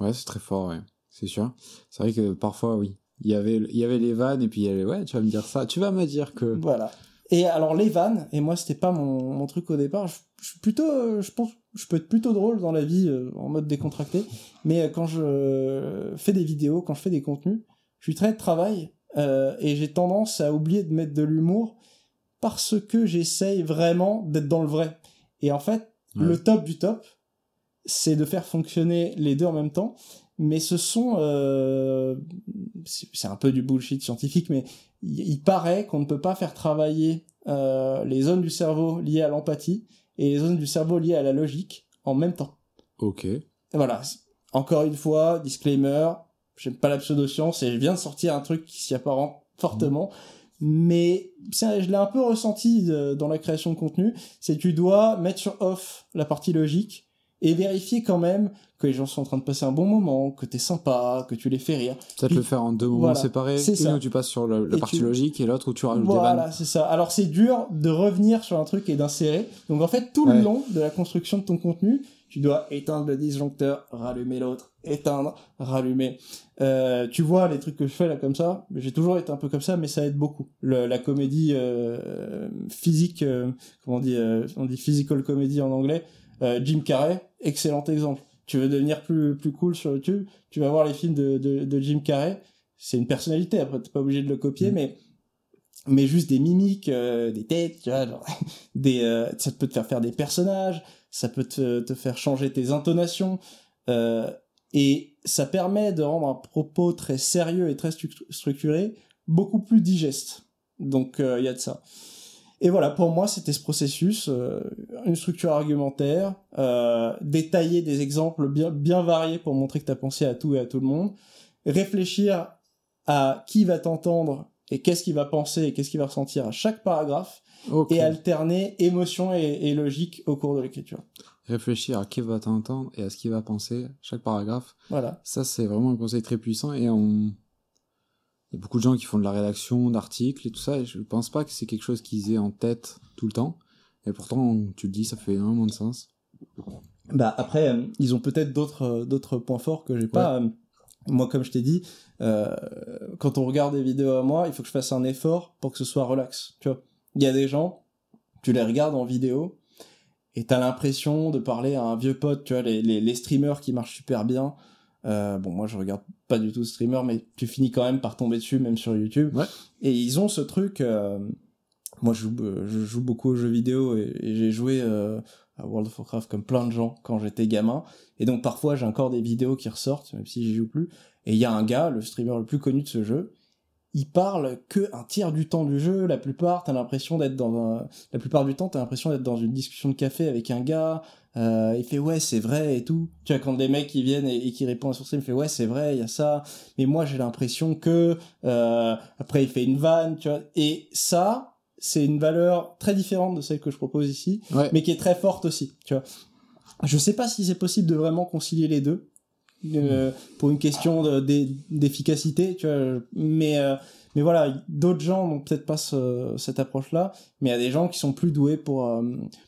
Ouais, c'est très fort, ouais. C'est sûr. C'est vrai que parfois, oui. Il y avait, il y avait les vannes et puis il y avait, ouais, tu vas me dire ça. Tu vas me dire que. Voilà. Et alors les vannes, et moi c'était pas mon, mon truc au départ, je, je suis plutôt, euh, je pense, je peux être plutôt drôle dans la vie euh, en mode décontracté, mais euh, quand je fais des vidéos, quand je fais des contenus, je suis très de travail euh, et j'ai tendance à oublier de mettre de l'humour parce que j'essaye vraiment d'être dans le vrai. Et en fait, Ouais. le top du top, c'est de faire fonctionner les deux en même temps, mais ce sont, euh, c'est un peu du bullshit scientifique, mais il, il paraît qu'on ne peut pas faire travailler euh, les zones du cerveau liées à l'empathie et les zones du cerveau liées à la logique en même temps. Ok. Voilà. Encore une fois, disclaimer, j'aime pas la pseudoscience et je viens de sortir un truc qui s'y apparente fortement. Mais ça, je l'ai un peu ressenti euh, dans la création de contenu, c'est que tu dois mettre sur off la partie logique et vérifier quand même que les gens sont en train de passer un bon moment, que t'es sympa, que tu les fais rire. Puis- le faire en deux moments voilà, séparés. c'est Une ça. où tu passes sur le- la Et partie tu- logique et l'autre où tu rajoutes des vannes. Voilà, c'est ça. Alors c'est dur de revenir sur un truc et d'insérer. Donc en fait, tout Ouais. le long de la construction de ton contenu, tu dois éteindre le disjoncteur, rallumer l'autre, éteindre, rallumer. Euh, tu vois les trucs que je fais là comme ça, j'ai toujours été un peu comme ça, mais ça aide beaucoup. Le- la comédie euh, physique, euh, comment on dit, euh, on dit physical comedy en anglais. Euh, Jim Carrey, excellent exemple. Tu veux devenir plus plus cool sur YouTube, tu vas voir les films de, de, de Jim Carrey. C'est une personnalité. Après, t'es pas obligé de le copier, Mm. mais mais juste des mimiques, euh, des têtes, tu vois, genre, des, euh, ça peut te faire faire des personnages, ça peut te, te faire changer tes intonations, euh, et ça permet de rendre un propos très sérieux et très stru- structuré beaucoup plus digeste. Donc euh, il y a de ça. Et voilà, pour moi, c'était ce processus, euh, une structure argumentaire, euh, détailler des exemples bien, bien variés pour montrer que tu as pensé à tout et à tout le monde, réfléchir à qui va t'entendre et qu'est-ce qu'il va penser et qu'est-ce qu'il va ressentir à chaque paragraphe, et alterner émotion et, et logique au cours de l'écriture. Réfléchir à qui va t'entendre et à ce qu'il va penser chaque paragraphe. Voilà. Ça, c'est vraiment un conseil très puissant et on... Il y a beaucoup de gens qui font de la rédaction d'articles et tout ça, et je pense pas que c'est quelque chose qu'ils aient en tête tout le temps. Et pourtant, tu le dis, ça fait énormément de sens. Bah après, euh, ils ont peut-être d'autres euh, d'autres points forts que j'ai pas. Euh, Moi, comme je t'ai dit, quand on regarde des vidéos à moi, il faut que je fasse un effort pour que ce soit relax. Tu vois, il y a des gens, tu les regardes en vidéo et t'as l'impression de parler à un vieux pote. Tu vois, les, les, les streamers qui marchent super bien. Euh, bon, moi, je regarde pas du tout streamer, mais tu finis quand même par tomber dessus, même sur YouTube. Ouais. Et ils ont ce truc. euh, moi, je joue, euh, je joue beaucoup aux jeux vidéo et, et j'ai joué euh, à World of Warcraft comme plein de gens quand j'étais gamin. Et donc parfois j'ai encore des vidéos qui ressortent, même si j'y joue plus. Et il y a un gars, le streamer le plus connu de ce jeu, il parle que un tiers du temps du jeu. La plupart, t'as l'impression d'être dans un... La plupart du temps, t'as l'impression d'être dans une discussion de café avec un gars. Euh, il fait ouais, c'est vrai et tout. Tu vois, quand des mecs qui viennent et, et qui répondent sur stream, il fait ouais, c'est vrai, il y a ça. Mais moi, j'ai l'impression que... Euh... Après, il fait une vanne, tu vois. Et ça, c'est une valeur très différente de celle que je propose ici Ouais. mais qui est très forte aussi, tu vois. Je sais pas si c'est possible de vraiment concilier les deux euh, pour une question de- d'e- d'efficacité, tu vois. Mais euh, mais voilà, d'autres gens n'ont peut-être pas ce- cette approche-là, mais il y a des gens qui sont plus doués pour euh,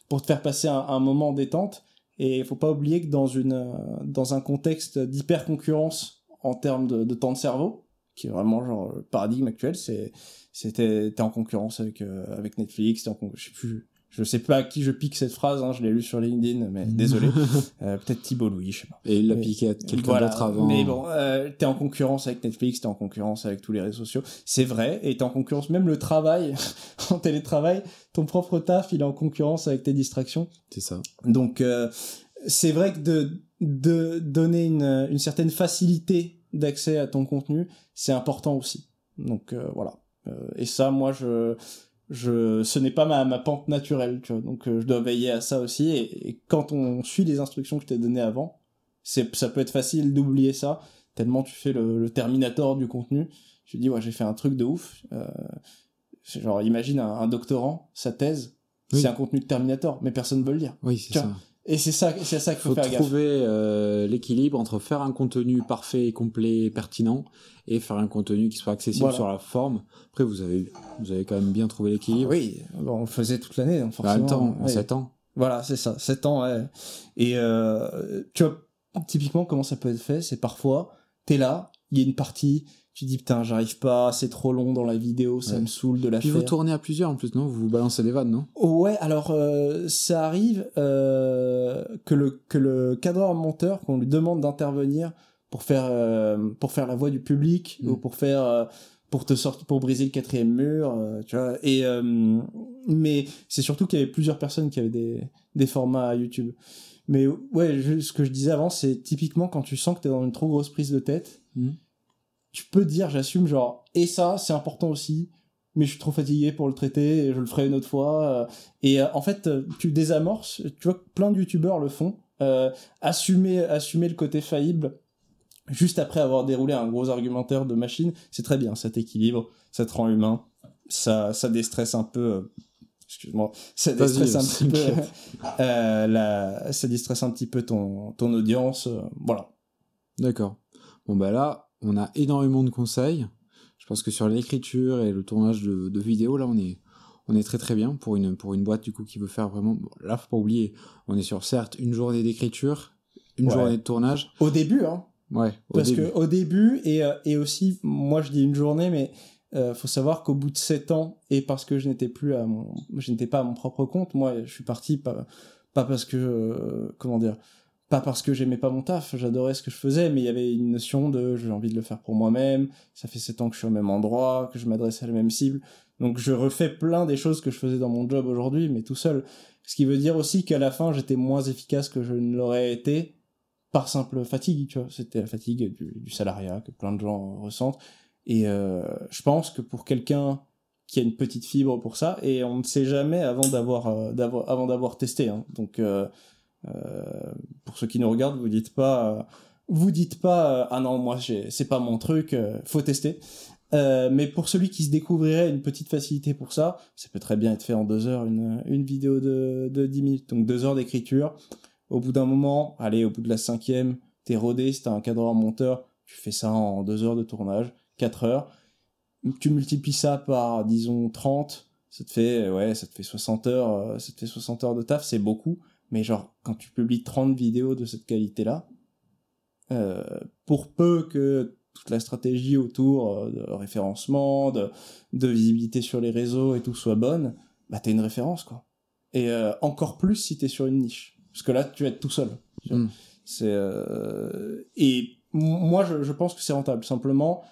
pour te faire passer un, un moment détente. Et il faut pas oublier que dans une euh, dans un contexte d'hyper concurrence en termes de, temps de cerveau, qui est vraiment genre le paradigme actuel, c'est c'était t'es en concurrence avec euh, avec Netflix, en je sais plus je sais pas à qui je pique cette phrase, hein, je l'ai lu sur LinkedIn, mais désolé. Euh, Peut-être Thibault Louis, je sais pas. Et il l'a piqué à quelqu'un Voilà. d'autre avant. Mais bon, euh, t'es en concurrence avec Netflix, t'es en concurrence avec tous les réseaux sociaux. C'est vrai, et t'es en concurrence, même le travail, en télétravail, ton propre taf, il est en concurrence avec tes distractions. C'est ça. Donc, euh, c'est vrai que de, de donner une, une certaine facilité d'accès à ton contenu, c'est important aussi. Donc, euh, voilà. Euh, et ça, moi, je, je, ce n'est pas ma, ma pente naturelle, tu vois. Donc, euh, je dois veiller à ça aussi. Et, et quand on suit les instructions que je t'ai données avant, c'est, ça peut être facile d'oublier ça, tellement tu fais le, le Terminator du contenu. Je dis, ouais, j'ai fait un truc de ouf. Euh, genre, imagine un, un doctorant, sa thèse, Oui. c'est un contenu de Terminator, mais personne veut le lire. Oui, c'est ça. Et c'est ça, c'est ça Il qu'il faut, faut faire gaffe. trouver euh, l'équilibre entre faire un contenu parfait, complet, pertinent et faire un contenu qui soit accessible Voilà. sur la forme. Après, vous avez, vous avez quand même bien trouvé l'équilibre. Oui, bon, on le faisait toute l'année, donc Mais en forcément. même temps, en ouais. 7 ans. Voilà, c'est ça, 7 ans, ouais. Et euh, tu vois, typiquement, comment ça peut être fait, c'est parfois, t'es là, il y a une partie, tu dis, putain, j'arrive pas, c'est trop long dans la vidéo, ça Ouais. me saoule de la Puis faire. vous tournez à plusieurs en plus, non? Vous vous balancez des vannes, non? Ouais, alors euh, ça arrive euh, que le que le cadreur monteur qu'on lui demande d'intervenir pour faire euh, pour faire la voix du public Mm. ou pour faire pour te sortir pour briser le quatrième mur, tu vois. Et mais c'est surtout qu'il y avait plusieurs personnes qui avaient des des formats YouTube. Mais ouais, je- ce que je disais avant, c'est typiquement quand tu sens que t'es dans une trop grosse prise de tête, Mm. Tu peux dire j'assume genre et ça c'est important aussi mais je suis trop fatigué pour le traiter et je le ferai une autre fois euh, et euh, en fait euh, tu désamorces tu vois que plein de youtubeurs le font euh, assumer assumer le côté faillible juste après avoir déroulé un gros argumentaire de machine c'est très bien ça t'équilibre ça te rend humain ça ça déstresse un peu euh, excuse-moi, ça déstresse un petit peu, la, ça déstresse un petit peu ton, ton audience, voilà. D'accord. Bon, bah là, on a énormément de conseils. Je pense que sur l'écriture et le tournage de, de vidéos, là, on est, on est très très bien pour une, pour une boîte, du coup, qui veut faire vraiment. Bon, là, faut pas oublier, on est sur, certes, une journée d'écriture, une Ouais. journée de tournage. Au début, hein, Ouais, au Parce début. que au début et, euh, et aussi, moi je dis une journée, mais euh, faut savoir qu'au bout de sept ans et parce que je n'étais plus à mon, je n'étais pas à mon propre compte, moi je suis parti pas, pas parce que euh, comment dire, pas parce que j'aimais pas mon taf, j'adorais ce que je faisais, mais il y avait une notion de j'ai envie de le faire pour moi-même. Ça fait sept ans que je suis au même endroit, que je m'adresse à la même cible, donc je refais plein des choses que je faisais dans mon job aujourd'hui, mais tout seul. Ce qui veut dire aussi qu'à la fin j'étais moins efficace que je ne l'aurais été par simple fatigue, tu vois. C'était la fatigue du, salariat que plein de gens ressentent. Et euh, je pense que pour quelqu'un qui a une petite fibre pour ça, et on ne sait jamais avant d'avoir euh, testé. Hein. Donc euh, pour ceux qui nous regardent, vous dites pas euh, vous dites pas euh, ah non moi c'est pas mon truc, euh, faut tester. Euh, mais pour celui qui se découvrirait une petite facilité pour ça, ça peut très bien être fait en deux heures, une, une vidéo de, de 10 minutes, donc deux heures d'écriture. Au bout d'un moment, allez, au bout de la cinquième, t'es rodé, si t'as un cadreur monteur, tu fais ça en deux heures de tournage, quatre heures. Tu multiplies ça par, disons, 30, ça te fait, ouais, ça te fait 60 heures, euh, ça te fait 60 heures de taf, c'est beaucoup. Mais genre, quand tu publies 30 vidéos de cette qualité-là, euh, pour peu que toute la stratégie autour euh, de référencement, de, de visibilité sur les réseaux et tout soit bonne, bah t'es une référence, quoi. Et euh, encore plus si t'es sur une niche. Parce que là, tu vas être tout seul. Mm. C'est euh, et moi, je, je pense que c'est rentable. Simplement,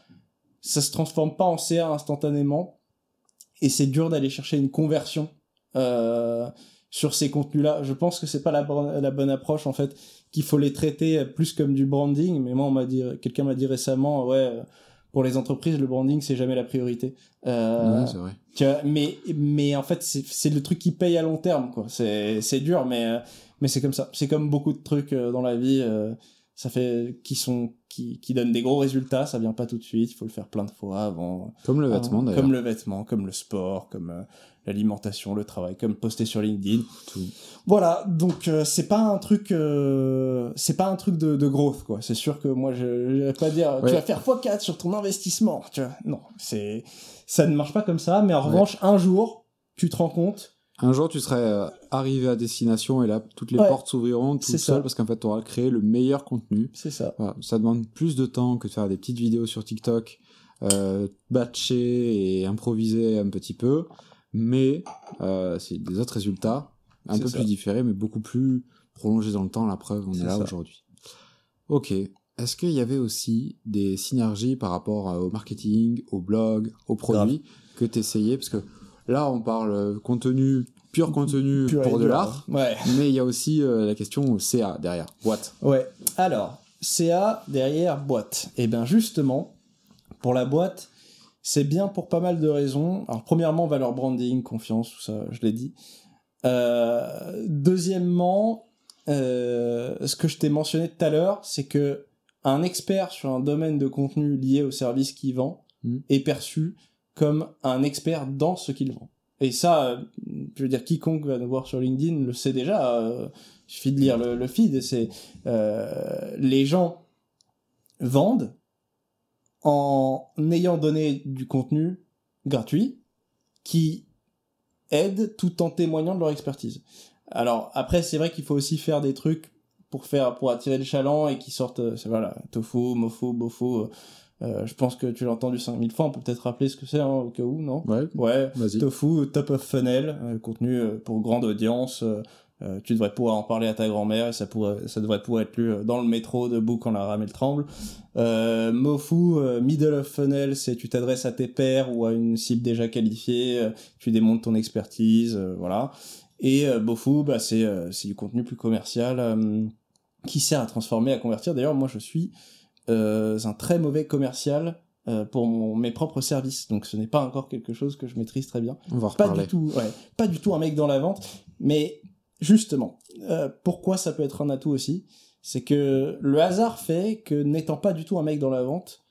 ça se transforme pas en CA instantanément, et c'est dur d'aller chercher une conversion euh, sur ces contenus-là. Je pense que c'est pas la, bonne- la bonne approche en fait, qu'il faut les traiter plus comme du branding. Mais moi, on m'a dit, quelqu'un m'a dit récemment, ouais, pour les entreprises, le branding c'est jamais la priorité. Euh, Ouais, c'est vrai. tu vois, mais, mais en fait, c'est le truc qui paye à long terme, quoi. C'est c'est dur, mais, mais c'est comme ça. C'est comme beaucoup de trucs euh, dans la vie, euh, ça fait, qui sont, qui, qui donnent des gros résultats, ça vient pas tout de suite, il faut le faire plein de fois avant. Comme le avant- vêtement, d'ailleurs. Comme le vêtement, comme le sport, comme euh, l'alimentation, le travail, comme poster sur LinkedIn. Tout. Voilà, donc euh, c'est pas un truc, euh, c'est pas un truc de, de growth, quoi. C'est sûr que moi, je, je vais pas dire, Ouais. tu vas faire x4 sur ton investissement, tu vois. Non, c'est, ça ne marche pas comme ça, mais en Ouais. revanche, un jour, tu te rends compte, Un jour, tu serais euh, arrivé à destination et là, toutes les Ouais. portes s'ouvriront tout seul parce qu'en fait, tu auras créé le meilleur contenu. c'est ça. Voilà, ça demande plus de temps que de faire des petites vidéos sur TikTok, euh, batcher et improviser un petit peu, mais euh, c'est des autres résultats, un peu ça. plus différés, mais beaucoup plus prolongés dans le temps. La preuve, on est, là aujourd'hui. Ok. Est-ce qu'il y avait aussi des synergies par rapport euh, au marketing, au blog, aux produits que tu essayais Parce que là, on parle euh, contenu, pur contenu Pur pour de l'art, Ouais. mais il y a aussi euh, la question CA derrière, boîte. Ouais. Alors, CA derrière boîte. Et bien justement, pour la boîte, c'est bien pour pas mal de raisons. Alors premièrement, valeur branding, confiance, tout ça, je l'ai dit. Euh, deuxièmement, euh, ce que je t'ai mentionné tout à l'heure, c'est que un expert sur un domaine de contenu lié au service qu'il vend Mhm. est perçu comme un expert dans ce qu'il vend. Et ça, euh, je veux dire, quiconque va nous voir sur LinkedIn le sait déjà. euh, il suffit de lire le, feed. C'est euh, les gens vendent en ayant donné du contenu gratuit qui aide tout en témoignant de leur expertise. Alors après, c'est vrai qu'il faut aussi faire des trucs pour faire pour attirer le chaland et qui sortent, voilà, tofu, mofo, bofo. Euh, je pense que tu l'as entendu 5000 fois. On peut peut-être rappeler ce que c'est hein, au cas où, non? Ouais, Ouais, vas-y. Tofu, top of funnel, euh, contenu euh, pour grande audience. euh, euh, tu devrais pouvoir en parler à ta grand-mère et ça pourrait, ça devrait pouvoir être lu euh, dans le métro debout quand la rame elle tremble. Euh, Mofu, euh, middle of funnel, c'est tu t'adresses à tes pairs ou à une cible déjà qualifiée, euh, tu démontres ton expertise, euh, voilà. Et euh, Bofu, bah c'est euh, du contenu plus commercial euh, qui sert à transformer, à convertir. D'ailleurs, moi je suis un très mauvais commercial euh, pour mon- mes propres services, donc ce n'est pas encore quelque chose que je maîtrise très bien. On va pas reparler. du tout ouais, pas du tout un mec dans la vente. Mais justement euh, pourquoi ça peut être un atout aussi? C'est que le hasard fait que n'étant pas du tout un mec dans la vente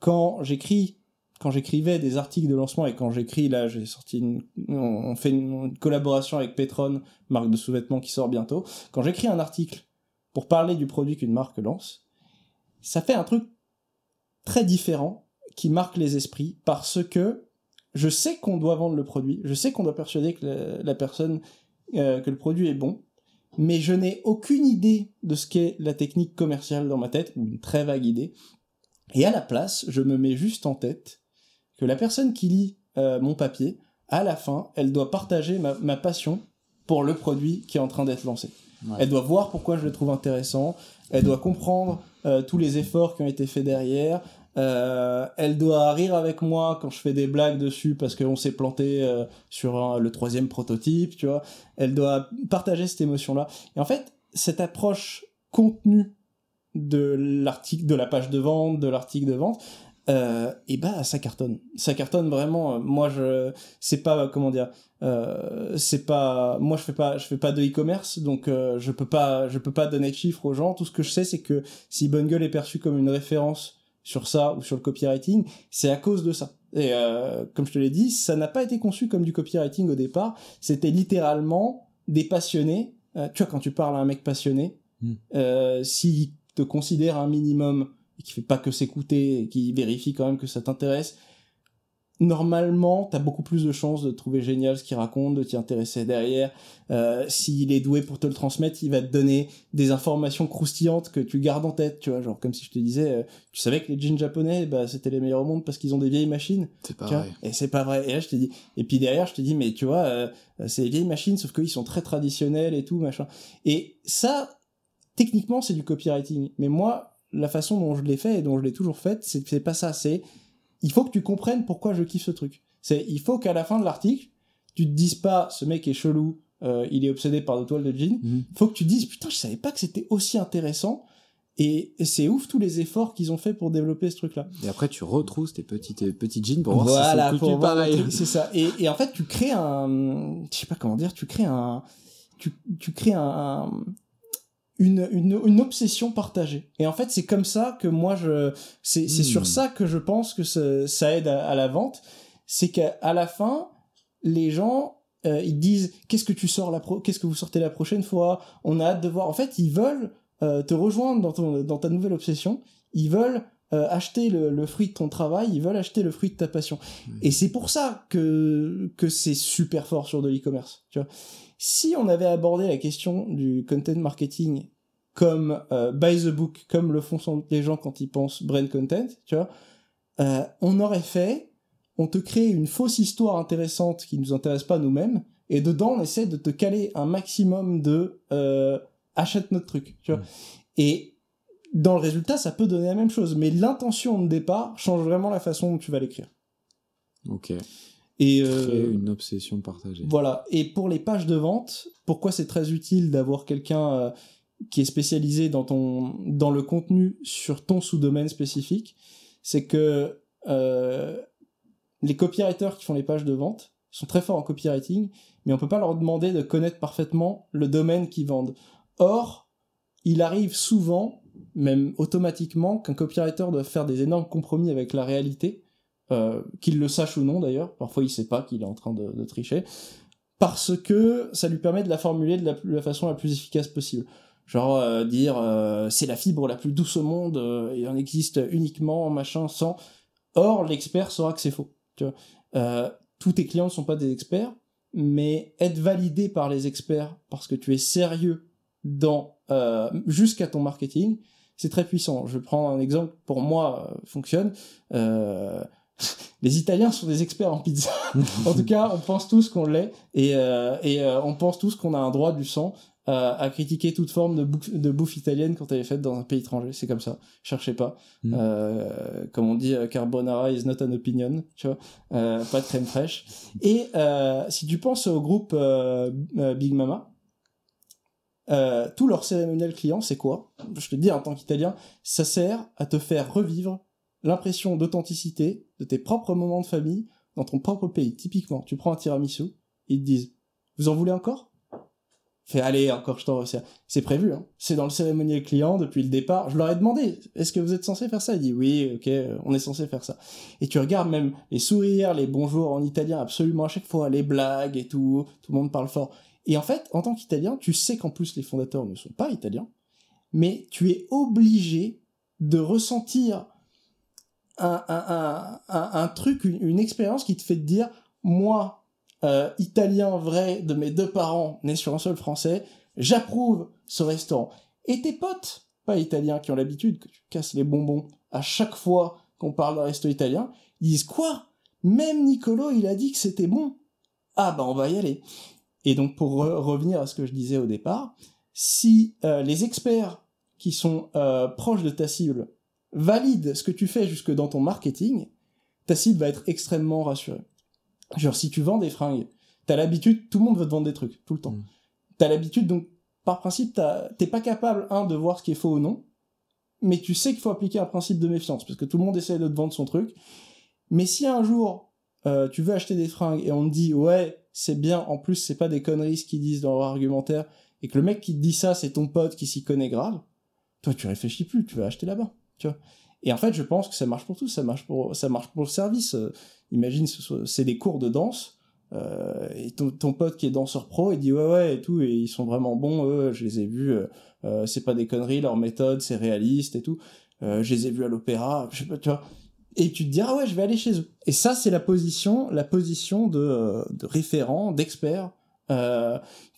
quand j'écris quand j'écrivais des articles de lancement et quand j'écris là, j'ai sorti une, on fait une, collaboration avec Petron, marque de sous-vêtements qui sort bientôt. Quand j'écris un article pour parler du produit qu'une marque lance, ça fait un truc très différent qui marque les esprits parce que je sais qu'on doit vendre le produit, je sais qu'on doit persuader que la, personne euh, que le produit est bon, mais je n'ai aucune idée de ce qu'est la technique commerciale dans ma tête ou une très vague idée. Et à la place, je me mets juste en tête que la personne qui lit euh, mon papier, à la fin, elle doit partager ma, passion pour le produit qui est en train d'être lancé. Elle doit voir pourquoi je le trouve intéressant, elle doit comprendre euh, tous les efforts qui ont été faits derrière, euh, elle doit rire avec moi quand je fais des blagues dessus parce qu'on s'est planté sur le troisième prototype, tu vois. Elle doit partager cette émotion-là. Et en fait, cette approche contenue de l'article, de la page de vente, de l'article de vente, euh, et bah ça cartonne. Ça cartonne vraiment. Moi je, c'est pas comment dire, euh, c'est pas, moi je fais pas, je fais pas de e-commerce, donc euh, je peux pas, je peux pas donner de chiffres aux gens. Tout ce que je sais c'est que si Bungle est perçu comme une référence sur ça ou sur le copywriting, c'est à cause de ça. Et euh, comme je te l'ai dit, ça n'a pas été conçu comme du copywriting au départ. C'était littéralement des passionnés. Euh, tu vois quand tu parles à un mec passionné, hmm. euh, si te considère un minimum et qui fait pas que s'écouter et qui vérifie quand même que ça t'intéresse, normalement, t'as beaucoup plus de chances de trouver génial ce qu'il raconte, de t'y intéresser derrière. Euh, S'il est doué pour te le transmettre, il va te donner des informations croustillantes que tu gardes en tête, tu vois, genre comme si je te disais, euh, tu savais que les jeans japonais, bah, c'était les meilleurs au monde parce qu'ils ont des vieilles machines. C'est pas vrai. Et c'est pas vrai. Et là, je te dis, et puis derrière, je te dis, mais tu vois, euh, c'est des vieilles machines, sauf qu'ils sont très traditionnels et tout, machin. Et ça, techniquement, c'est du copywriting. Mais moi, la façon dont je l'ai fait et dont je l'ai toujours fait, c'est pas ça. C'est, il faut que tu comprennes pourquoi je kiffe ce truc. C'est, il faut qu'à la fin de l'article, tu te dises pas, ce mec est chelou, euh, il est obsédé par des toiles de jean. Il mhm. Faut que tu te dises, putain, je savais pas que c'était aussi intéressant. Et, c'est ouf tous les efforts qu'ils ont fait pour développer ce truc-là. Et après, tu retrousses tes petites, petits jeans pour voir si c'est pour pareil. C'est ça. Et, et, en fait, tu crées un, je sais pas comment dire, tu crées un, tu, tu crées un, une, une, une, obsession partagée. Et en fait, c'est comme ça que moi, je, c'est, c'est sur hmm. ça que je pense que ça, ça aide à, la vente. C'est qu'à la fin, les gens, euh, ils disent, qu'est-ce que tu sors la pro, qu'est-ce que vous sortez la prochaine fois? On a hâte de voir. En fait, ils veulent euh, te rejoindre dans ton, dans ta nouvelle obsession. Ils veulent euh, acheter le, le, fruit de ton travail, ils veulent acheter le fruit de ta passion. Et c'est pour ça que, que c'est super fort sur de l'e-commerce. Tu vois si on avait abordé la question du content marketing comme euh, by the book, comme le font les gens quand ils pensent brand content, tu vois, euh, on aurait fait, on te crée une fausse histoire intéressante qui nous intéresse pas nous-mêmes, et dedans on essaie de te caler un maximum de euh, achète notre truc, tu vois. Et dans le résultat, ça peut donner la même chose, mais l'intention de départ change vraiment la façon dont tu vas l'écrire. Ok. Et euh, une obsession partagée. Voilà. Et pour les pages de vente, pourquoi c'est très utile d'avoir quelqu'un euh, qui est spécialisé dans ton dans le contenu sur ton sous-domaine spécifique, c'est que euh, les copywriters qui font les pages de vente sont très forts en copywriting, mais on peut pas leur demander de connaître parfaitement le domaine qu'ils vendent. Or, il arrive souvent, même automatiquement, qu'un copywriter doit faire des énormes compromis avec la réalité euh, qu'il le sache ou non d'ailleurs, parfois il sait pas qu'il est en train de, tricher, parce que ça lui permet de la formuler de la, façon la plus efficace possible. Genre euh, dire euh, c'est la fibre la plus douce au monde et en existe uniquement machin sans. Or l'expert saura que c'est faux. Tous tes clients ne sont pas des experts, mais être validé par les experts parce que tu es sérieux dans jusqu'à ton marketing, c'est très puissant. Je prends un exemple pour moi fonctionne. Euh, les Italiens sont des experts en pizza. en tout cas, on pense tous qu'on l'est et, euh, et euh, on pense tous qu'on a un droit du sang euh, à critiquer toute forme de bouffe, de bouffe italienne quand elle est faite dans un pays étranger. C'est comme ça. Cherchez pas. Mm. comme on dit, carbonara is not an opinion. Tu vois, pas de crème fraîche. Et si tu penses au groupe Big Mama, tout leur cérémonial client, c'est quoi? Je te dis en tant qu'Italien, ça sert à te faire revivre l'impression d'authenticité de tes propres moments de famille dans ton propre pays. Typiquement, tu prends un tiramisu, ils te disent Vous en voulez encore? Fait, allez, encore, je t'en resserre. C'est prévu, hein. C'est dans le cérémoniel client depuis le départ. Je leur ai demandé, est-ce que vous êtes censé faire ça? Il dit, oui, ok, on est censé faire ça. Et tu regardes même les sourires, les bonjours en italien, absolument à chaque fois, les blagues et tout, tout le monde parle fort. Et en fait, en tant qu'Italien, tu sais qu'en plus les fondateurs ne sont pas italiens, mais tu es obligé de ressentir un, truc, une, expérience qui te fait te dire, moi, euh, italien vrai de mes deux parents nés sur un seul français, j'approuve ce restaurant. Et tes potes, pas italiens, qui ont l'habitude que tu casses les bonbons à chaque fois qu'on parle d'un resto italien, ils disent quoi? Même Nicolo, il a dit que c'était bon. Ah bah on va y aller. Et donc pour revenir à ce que je disais au départ, si euh, les experts qui sont euh, proches de ta cible valident ce que tu fais jusque dans ton marketing, ta cible va être extrêmement rassurée. Genre, si tu vends des fringues, t'as l'habitude, tout le monde veut te vendre des trucs, tout le temps. Mm. T'as l'habitude, donc, par principe, t'es pas capable, un, de voir ce qui est faux ou non, mais tu sais qu'il faut appliquer un principe de méfiance, parce que tout le monde essaie de te vendre son truc. Mais si un jour, euh, tu veux acheter des fringues et on te dit, ouais, c'est bien, en plus, c'est pas des conneries ce qu'ils disent dans leur argumentaire, et que le mec qui te dit ça, c'est ton pote qui s'y connaît grave, toi, tu réfléchis plus, tu vas acheter là-bas, tu vois. Et en fait, je pense que ça marche pour tout, ça marche pour, ça marche pour le service. Euh, imagine, c'est des cours de danse, euh, et ton, ton, pote qui est danseur pro, il dit ouais ouais et tout, et ils sont vraiment bons, eux, je les ai vus, euh, c'est pas des conneries, leur méthode, c'est réaliste et tout. Je les ai vus à l'opéra, je sais pas, tu vois. Et tu te dis ah ouais, je vais aller chez eux. Et ça, c'est la position, la position de, euh, de référent, d'expert,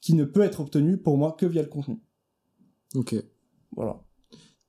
qui ne peut être obtenue pour moi que via le contenu. Ok. Voilà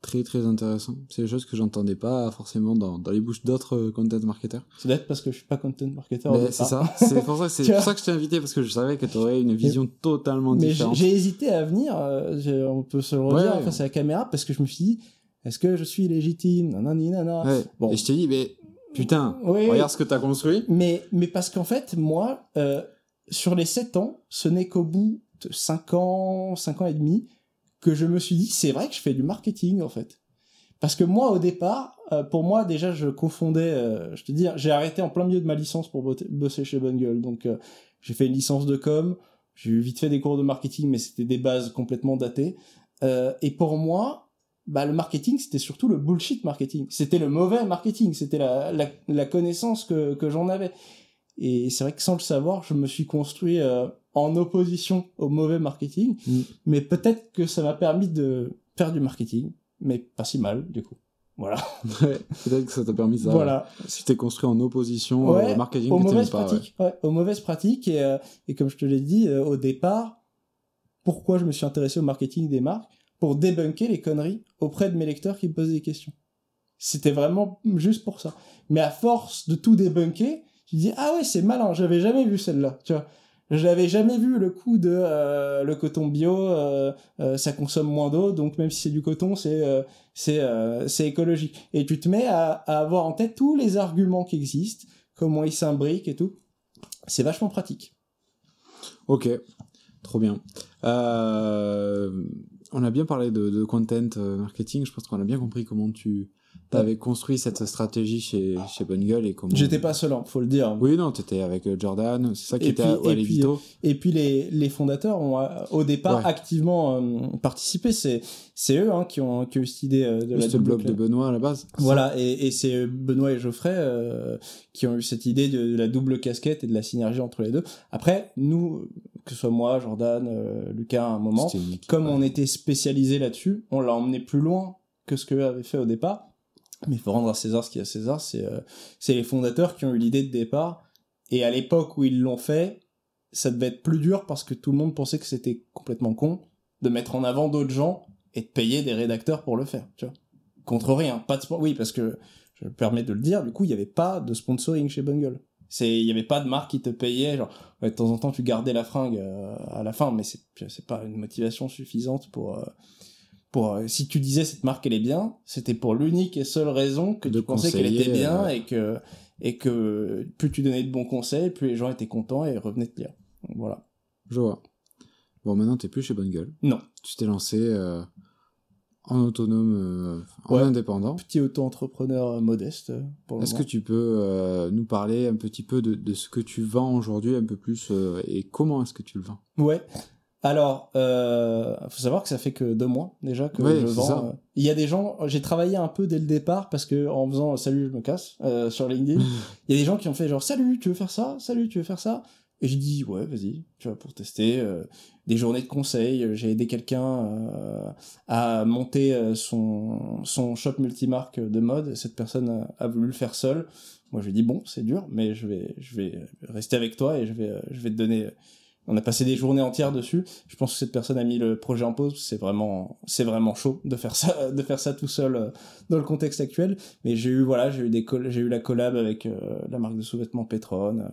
très très intéressant. C'est des choses que j'entendais pas forcément dans, dans les bouches d'autres euh, content marketeurs. C'est peut-être parce que je suis pas content marketer. C'est ça. C'est pour ça, c'est pour ça que je t'ai invité parce que je savais que tu aurais une vision totalement différente. Mais j'ai hésité à venir. Euh, on peut se le redire face à la caméra parce que je me suis dit, est-ce que je suis légitime? Nanana. Ouais. Bon. Et je t'ai dit, mais putain, regarde ce que t'as construit. Mais mais parce qu'en fait, moi, euh, sur les 7 ans, ce n'est qu'au bout de 5 ans, 5 ans et demi que je me suis dit, c'est vrai que je fais du marketing, en fait. Parce que moi, au départ, euh, pour moi, déjà, je confondais, euh, je te dis, j'ai arrêté en plein milieu de ma licence pour bosser chez Bungle. Donc, euh, j'ai fait une licence de com, j'ai vite fait des cours de marketing, mais c'était des bases complètement datées. et pour moi, bah, le marketing, c'était surtout le bullshit marketing. C'était le mauvais marketing, c'était la, la, la, connaissance que, que j'en avais. Et c'est vrai que sans le savoir, je me suis construit en opposition au mauvais marketing. Mm. Mais peut-être que ça m'a permis de faire du marketing, mais pas si mal, du coup. Voilà. peut-être que ça t'a permis ça. Voilà. Si t'es construit en opposition au marketing aux mauvaises pratiques. Ouais. aux mauvaises pratiques. Et, euh, et comme je te l'ai dit euh, au départ, pourquoi je me suis intéressé au marketing des marques? Pour débunker les conneries auprès de mes lecteurs qui me posaient des questions. C'était vraiment juste pour ça. Mais à force de tout débunker, je dis ah ouais c'est malin, j'avais jamais vu celle-là. Tu vois j'avais jamais vu le coup de euh, le coton bio, euh, euh, ça consomme moins d'eau, donc même si c'est du coton, c'est c'est c'est écologique. Et tu te mets à, à, avoir en tête tous les arguments qui existent, comment ils s'imbriquent et tout. C'est vachement pratique. Ok, trop bien. On a bien parlé de, content marketing. Je pense qu'on a bien compris comment tu t'avais construit cette stratégie chez, chez Bungle et comment... J'étais pas seul, hein, faut le dire. Oui, non, t'étais avec euh, Jordan, c'est ça qui était à, et, puis, et puis les, les fondateurs ont euh, au départ activement euh, participé. C'est c'est eux hein, qui ont qui ont eu cette idée de la. le blog de Benoît à la base. Voilà, et, et c'est Benoît et Geoffrey qui ont eu cette idée de, la double casquette et de la synergie entre les deux. Après, nous, que ce soit moi, Jordan, Lucas, à un moment, comme on était spécialisé là-dessus, on l'a emmené plus loin que ce qu'eux avaient fait au départ mais il faut rendre à César ce qui est à César, c'est euh, les fondateurs qui ont eu l'idée de départ. Et à l'époque où ils l'ont fait, ça devait être plus dur parce que tout le monde pensait que c'était complètement con de mettre en avant d'autres gens et de payer des rédacteurs pour le faire, tu vois. Contre rien, pas de oui parce que je me permets de le dire, du coup il n'y avait pas de sponsoring chez Bungle. C'est il y avait pas de marque qui te payait genre de temps en temps tu gardais la fringue euh, à la fin mais c'est pas une motivation suffisante pour euh, pour euh, si tu disais cette marque elle est bien, c'était pour l'unique et seule raison que tu pensais qu'elle était bien euh, et que et que plus tu donnais de bons conseils, plus les gens étaient contents et revenaient te lire. voilà. Je vois. Bon, maintenant t'es plus chez Bonne Gueule. Non. Tu t'es lancé euh, en autonome, en indépendant. Petit auto-entrepreneur modeste. Est-ce que tu peux nous parler un petit peu de, de ce que tu vends aujourd'hui un peu plus et comment est-ce que tu le vends? Ouais. Alors, euh, faut savoir que ça fait que deux mois déjà que je vends. ça. euh, Il y a des gens, j'ai travaillé un peu dès le départ parce que en faisant salut je me casse euh, sur LinkedIn, il y a des gens qui ont fait genre salut tu veux faire ça, salut tu veux faire ça, et j'ai dit ouais vas-y tu vois pour tester euh, des journées de conseil. euh, J'ai aidé quelqu'un euh, à monter euh, son son shop multimarque de mode. Cette personne a, a voulu le faire seule. Moi je lui ai dit bon c'est dur mais je vais je vais rester avec toi et je vais je vais te donner on a passé des journées entières dessus. Je pense que cette personne a mis le projet en pause. C'est vraiment, c'est vraiment chaud de faire ça, de faire ça tout seul euh, dans le contexte actuel. Mais j'ai eu, voilà, j'ai eu des, j'ai eu la collab avec euh, la marque de sous-vêtements Petron.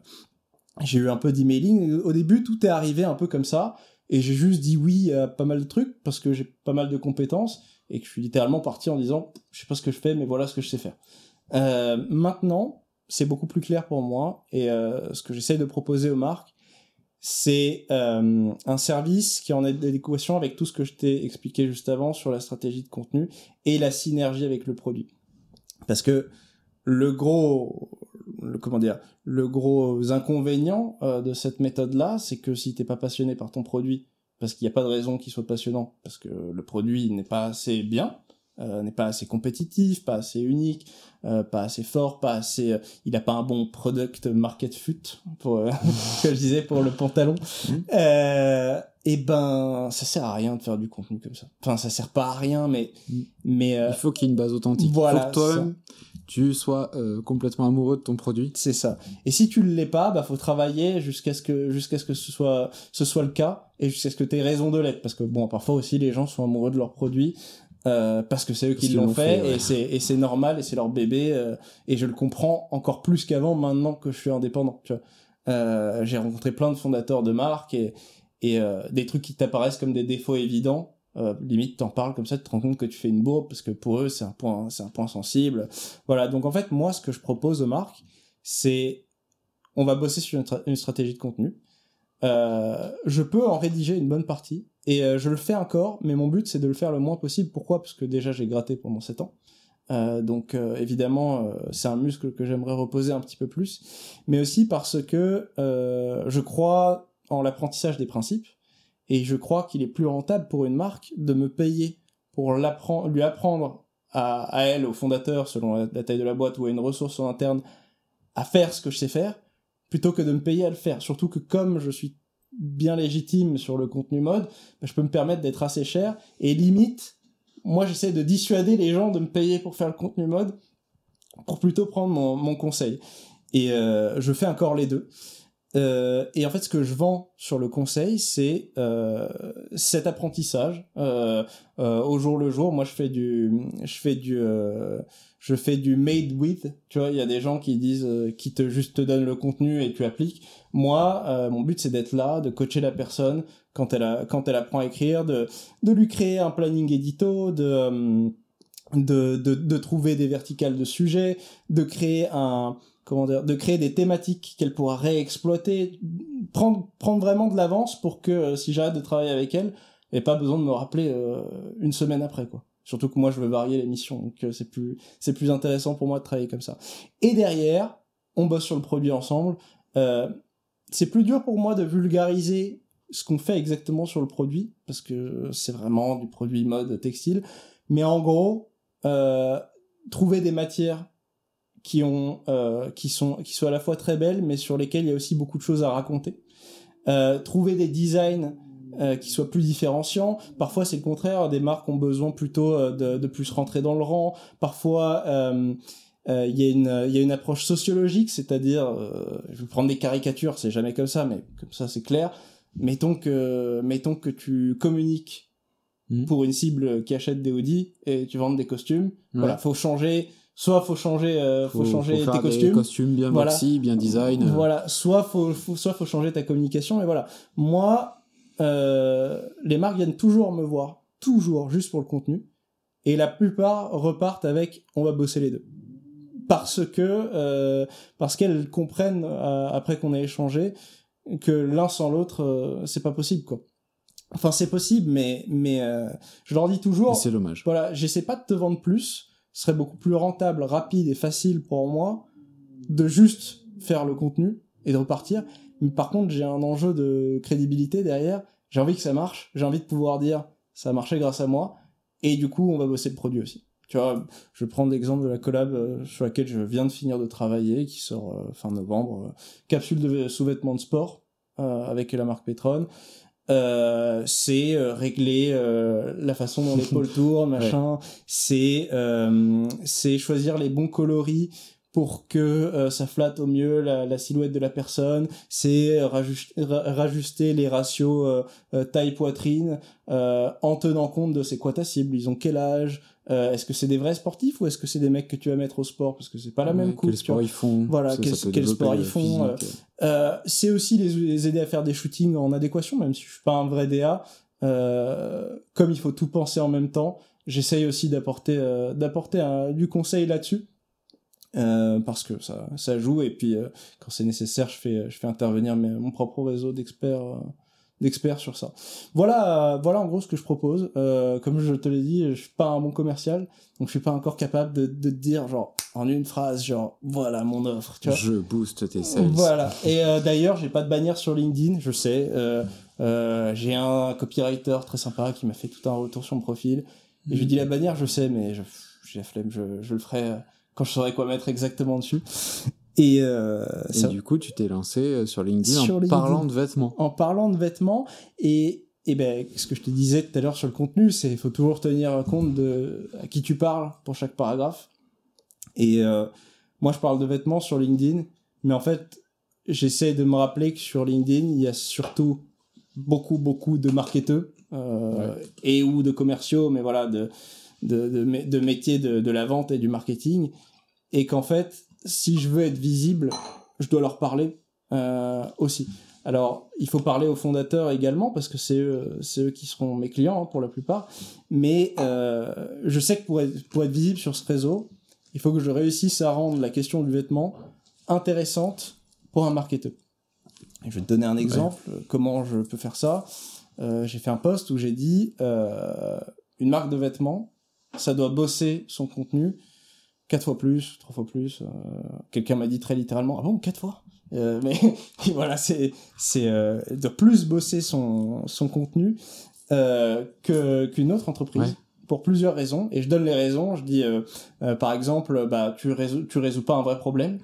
J'ai eu un peu d'emailing. Au début, tout est arrivé un peu comme ça. Et j'ai juste dit oui à pas mal de trucs parce que j'ai pas mal de compétences et que je suis littéralement parti en disant, je sais pas ce que je fais, mais voilà ce que je sais faire. Euh, maintenant, c'est beaucoup plus clair pour moi et euh, ce que j'essaye de proposer aux marques, c'est euh, un service qui est en adéquation avec tout ce que je t'ai expliqué juste avant sur la stratégie de contenu et la synergie avec le produit. Parce que le gros, le, comment dire, le gros inconvénient euh, de cette méthode-là, c'est que si t'es pas passionné par ton produit, parce qu'il n'y a pas de raison qu'il soit passionnant, parce que le produit n'est pas assez bien, euh, n'est pas assez compétitif, pas assez unique, euh, pas assez fort, pas assez, euh, il a pas un bon product market fit pour euh, que je disais pour le pantalon. Euh, et ben, ça sert à rien de faire du contenu comme ça. Enfin, ça sert pas à rien, mais Mm. mais euh, Il faut qu'il y ait une base authentique. voilà, que toi-même, tu sois euh, complètement amoureux de ton produit. c'est ça. Et si tu ne l'es pas, bah faut travailler jusqu'à ce que jusqu'à ce que ce soit ce soit le cas et jusqu'à ce que tu aies raison de l'être parce que bon, parfois aussi les gens sont amoureux de leur produit euh, parce que c'est eux qui l'ont fait, fait, ouais. et c'est normal et c'est leur bébé euh, et je le comprends encore plus qu'avant maintenant que je suis indépendant, tu vois. Euh, j'ai rencontré plein de fondateurs de marques et et euh, des trucs qui t'apparaissent comme des défauts évidents euh, limite t'en parles comme ça tu te rends compte que tu fais une bourbe parce que pour eux c'est un point c'est un point sensible voilà donc en fait moi ce que je propose aux marques c'est on va bosser sur une stratégie de contenu euh, je peux en rédiger une bonne partie et euh, je le fais encore mais mon but c'est de le faire le moins possible. Pourquoi? Parce que déjà j'ai gratté pendant 7 ans. Euh, donc euh, évidemment euh, c'est un muscle que j'aimerais reposer un petit peu plus. Mais aussi parce que je crois en l'apprentissage des principes et je crois qu'il est plus rentable pour une marque de me payer pour lui apprendre à, à elle, au fondateur, selon la, la taille de la boîte ou à une ressource en interne, à faire ce que je sais faire, plutôt que de me payer à le faire. Surtout que comme je suis bien légitime sur le contenu mode, bah, je peux me permettre d'être assez cher et limite, moi j'essaie de dissuader les gens de me payer pour faire le contenu mode pour plutôt prendre mon, mon conseil. Et euh, je fais encore les deux. Euh, et en fait, ce que je vends sur le conseil, c'est euh, cet apprentissage euh, euh, au jour le jour. Moi, je fais du, je fais du, euh, je fais du made with. Tu vois, il y a des gens qui disent, euh, qui te juste te donnent le contenu et tu appliques. Moi, euh, mon but, c'est d'être là, de coacher la personne quand elle a, quand elle apprend à écrire, de, de lui créer un planning édito, de euh, de, de, de trouver des verticales de sujets, de créer un comment dire, de créer des thématiques qu'elle pourra réexploiter, prendre prendre vraiment de l'avance pour que euh, si j'arrête de travailler avec elle, ait pas besoin de me rappeler euh, une semaine après quoi. Surtout que moi je veux varier les missions, donc euh, c'est plus c'est plus intéressant pour moi de travailler comme ça. Et derrière, on bosse sur le produit ensemble. Euh, c'est plus dur pour moi de vulgariser ce qu'on fait exactement sur le produit parce que c'est vraiment du produit mode textile. Mais en gros, euh, trouver des matières qui ont qui sont qui sont à la fois très belles mais sur lesquelles il y a aussi beaucoup de choses à raconter trouver des designs euh, qui soient plus différenciants parfois c'est le contraire des marques ont besoin plutôt euh, de, de plus rentrer dans le rang parfois euh, euh, il y a une il y a une approche sociologique c'est-à-dire euh, je vais prendre des caricatures c'est jamais comme ça mais comme ça c'est clair mettons que mettons que tu communiques Mhm. pour une cible qui achète des Audi et tu vends des costumes Ouais. voilà faut changer soit faut changer euh, faut, changer faire tes des costumes costumes bien Voilà. boxy, bien design. euh. voilà soit faut, faut soit faut changer ta communication mais voilà moi euh, les marques viennent toujours me voir toujours juste pour le contenu et la plupart repartent avec on va bosser les deux parce que euh, parce qu'elles comprennent euh, après qu'on ait échangé que l'un sans l'autre c'est pas possible quoi enfin c'est possible mais mais je leur dis toujours c'est dommage. voilà, j'essaie pas de te vendre plus. Ce serait beaucoup plus rentable, rapide et facile pour moi de juste faire le contenu et de repartir. Mais par contre, j'ai un enjeu de crédibilité derrière. j'ai envie que ça marche, j'ai envie de pouvoir dire ça a marché grâce à moi, et du coup on va bosser le produit aussi. Tu vois, je prends l'exemple de la collab euh, sur laquelle je viens de finir de travailler, qui sort euh, fin novembre, euh, capsule de sous-vêtements de sport avec la marque Petron. c'est régler la façon dont l'épaule tourne, machin. C'est c'est choisir les bons coloris pour que euh, ça flatte au mieux la, silhouette de la personne, c'est rajuster, les ratios euh, euh, taille-poitrine en tenant compte de c'est quoi ta cible, ils ont quel âge, est-ce que c'est des vrais sportifs ou est-ce que c'est des mecs que tu vas mettre au sport parce que c'est pas la même coupe. Quel sport ils font Voilà, quel, sport ils font. c'est aussi les, aider à faire des shootings en adéquation, même si je suis pas un vrai DA. comme il faut tout penser en même temps, j'essaye aussi d'apporter d'apporter du conseil là-dessus euh, parce que ça, ça joue et puis euh, quand c'est nécessaire je fais je fais intervenir mes, mon propre réseau d'experts euh, d'experts sur ça. Voilà voilà en gros ce que je propose. Comme je te l'ai dit je suis pas un bon commercial donc je suis pas encore capable de, de dire genre en une phrase genre voilà mon offre tu vois. Je booste tes sales. Voilà. Et d'ailleurs j'ai pas de bannière sur LinkedIn je sais. J'ai un copywriter très sympa qui m'a fait tout un retour sur mon profil. Et je lui dis la bannière je sais mais j'ai la flemme je, je le ferai quand je saurais quoi mettre exactement dessus. Et, euh, et du coup, tu t'es lancé euh, sur LinkedIn en parlant de vêtements. En parlant de vêtements et et ben ce que je te disais tout à l'heure sur le contenu, c'est il faut toujours tenir compte de à qui tu parles pour chaque paragraphe. Et euh, moi, je parle de vêtements sur LinkedIn, mais en fait, j'essaie de me rappeler que sur LinkedIn, il y a surtout beaucoup beaucoup de marketeurs euh, et ou de commerciaux, mais voilà de de, de, de métier de, de, la vente et du marketing, et qu'en fait, si je veux être visible, je dois leur parler euh, aussi. Alors, il faut parler aux fondateurs également, parce que c'est eux, eux, qui seront mes clients hein, pour la plupart, mais euh, je sais que pour être, pour être visible sur ce réseau, il faut que je réussisse à rendre la question du vêtement intéressante pour un marketeur. je vais te donner un exemple, comment je peux faire ça. Euh, j'ai fait un post où j'ai dit euh, une marque de vêtements ça doit bosser son contenu quatre fois plus, trois fois plus. Euh, quelqu'un m'a dit très littéralement, ah bon, quatre fois? Euh, Mais voilà, c'est c'est euh, de plus bosser son son contenu que qu'une autre entreprise. Pour plusieurs raisons, et je donne les raisons. Je dis, par exemple, bah, tu résous, tu résous pas un vrai problème,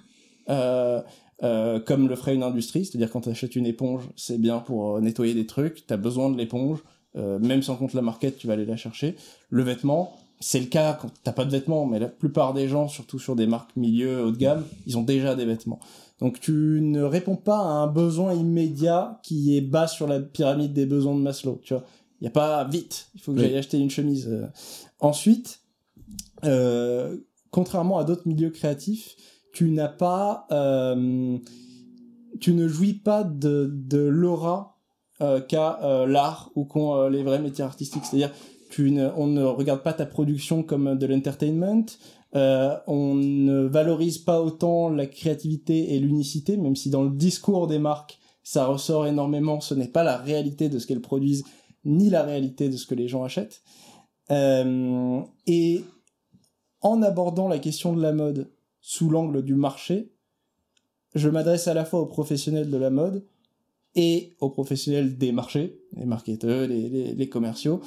comme le ferait une industrie, c'est-à-dire quand tu achètes une éponge, c'est bien pour nettoyer des trucs, tu as besoin de l'éponge, même sans compte la market, tu vas aller la chercher. Le vêtement, c'est le cas quand t'as pas de vêtements, mais la plupart des gens, surtout sur des marques milieu haut de gamme, ils ont déjà des vêtements. Donc tu ne réponds pas à un besoin immédiat qui est bas sur la pyramide des besoins de Maslow. Tu vois, il y a pas vite. Il faut que j'aille acheter une chemise. Euh. Ensuite, euh, contrairement à d'autres milieux créatifs, tu n'as pas, euh, tu ne jouis pas de, de l'aura euh, qu'a euh, l'art ou qu'ont les vrais métiers artistiques. C'est-à-dire on ne regarde pas ta production comme de l'entertainment. Euh, on ne valorise pas autant la créativité et l'unicité, même si dans le discours des marques, ça ressort énormément. Ce n'est pas la réalité de ce qu'elles produisent, ni la réalité de ce que les gens achètent. Euh, et en abordant la question de la mode sous l'angle du marché, je m'adresse à la fois aux professionnels de la mode et aux professionnels des marchés, les marketeurs, les commerciaux,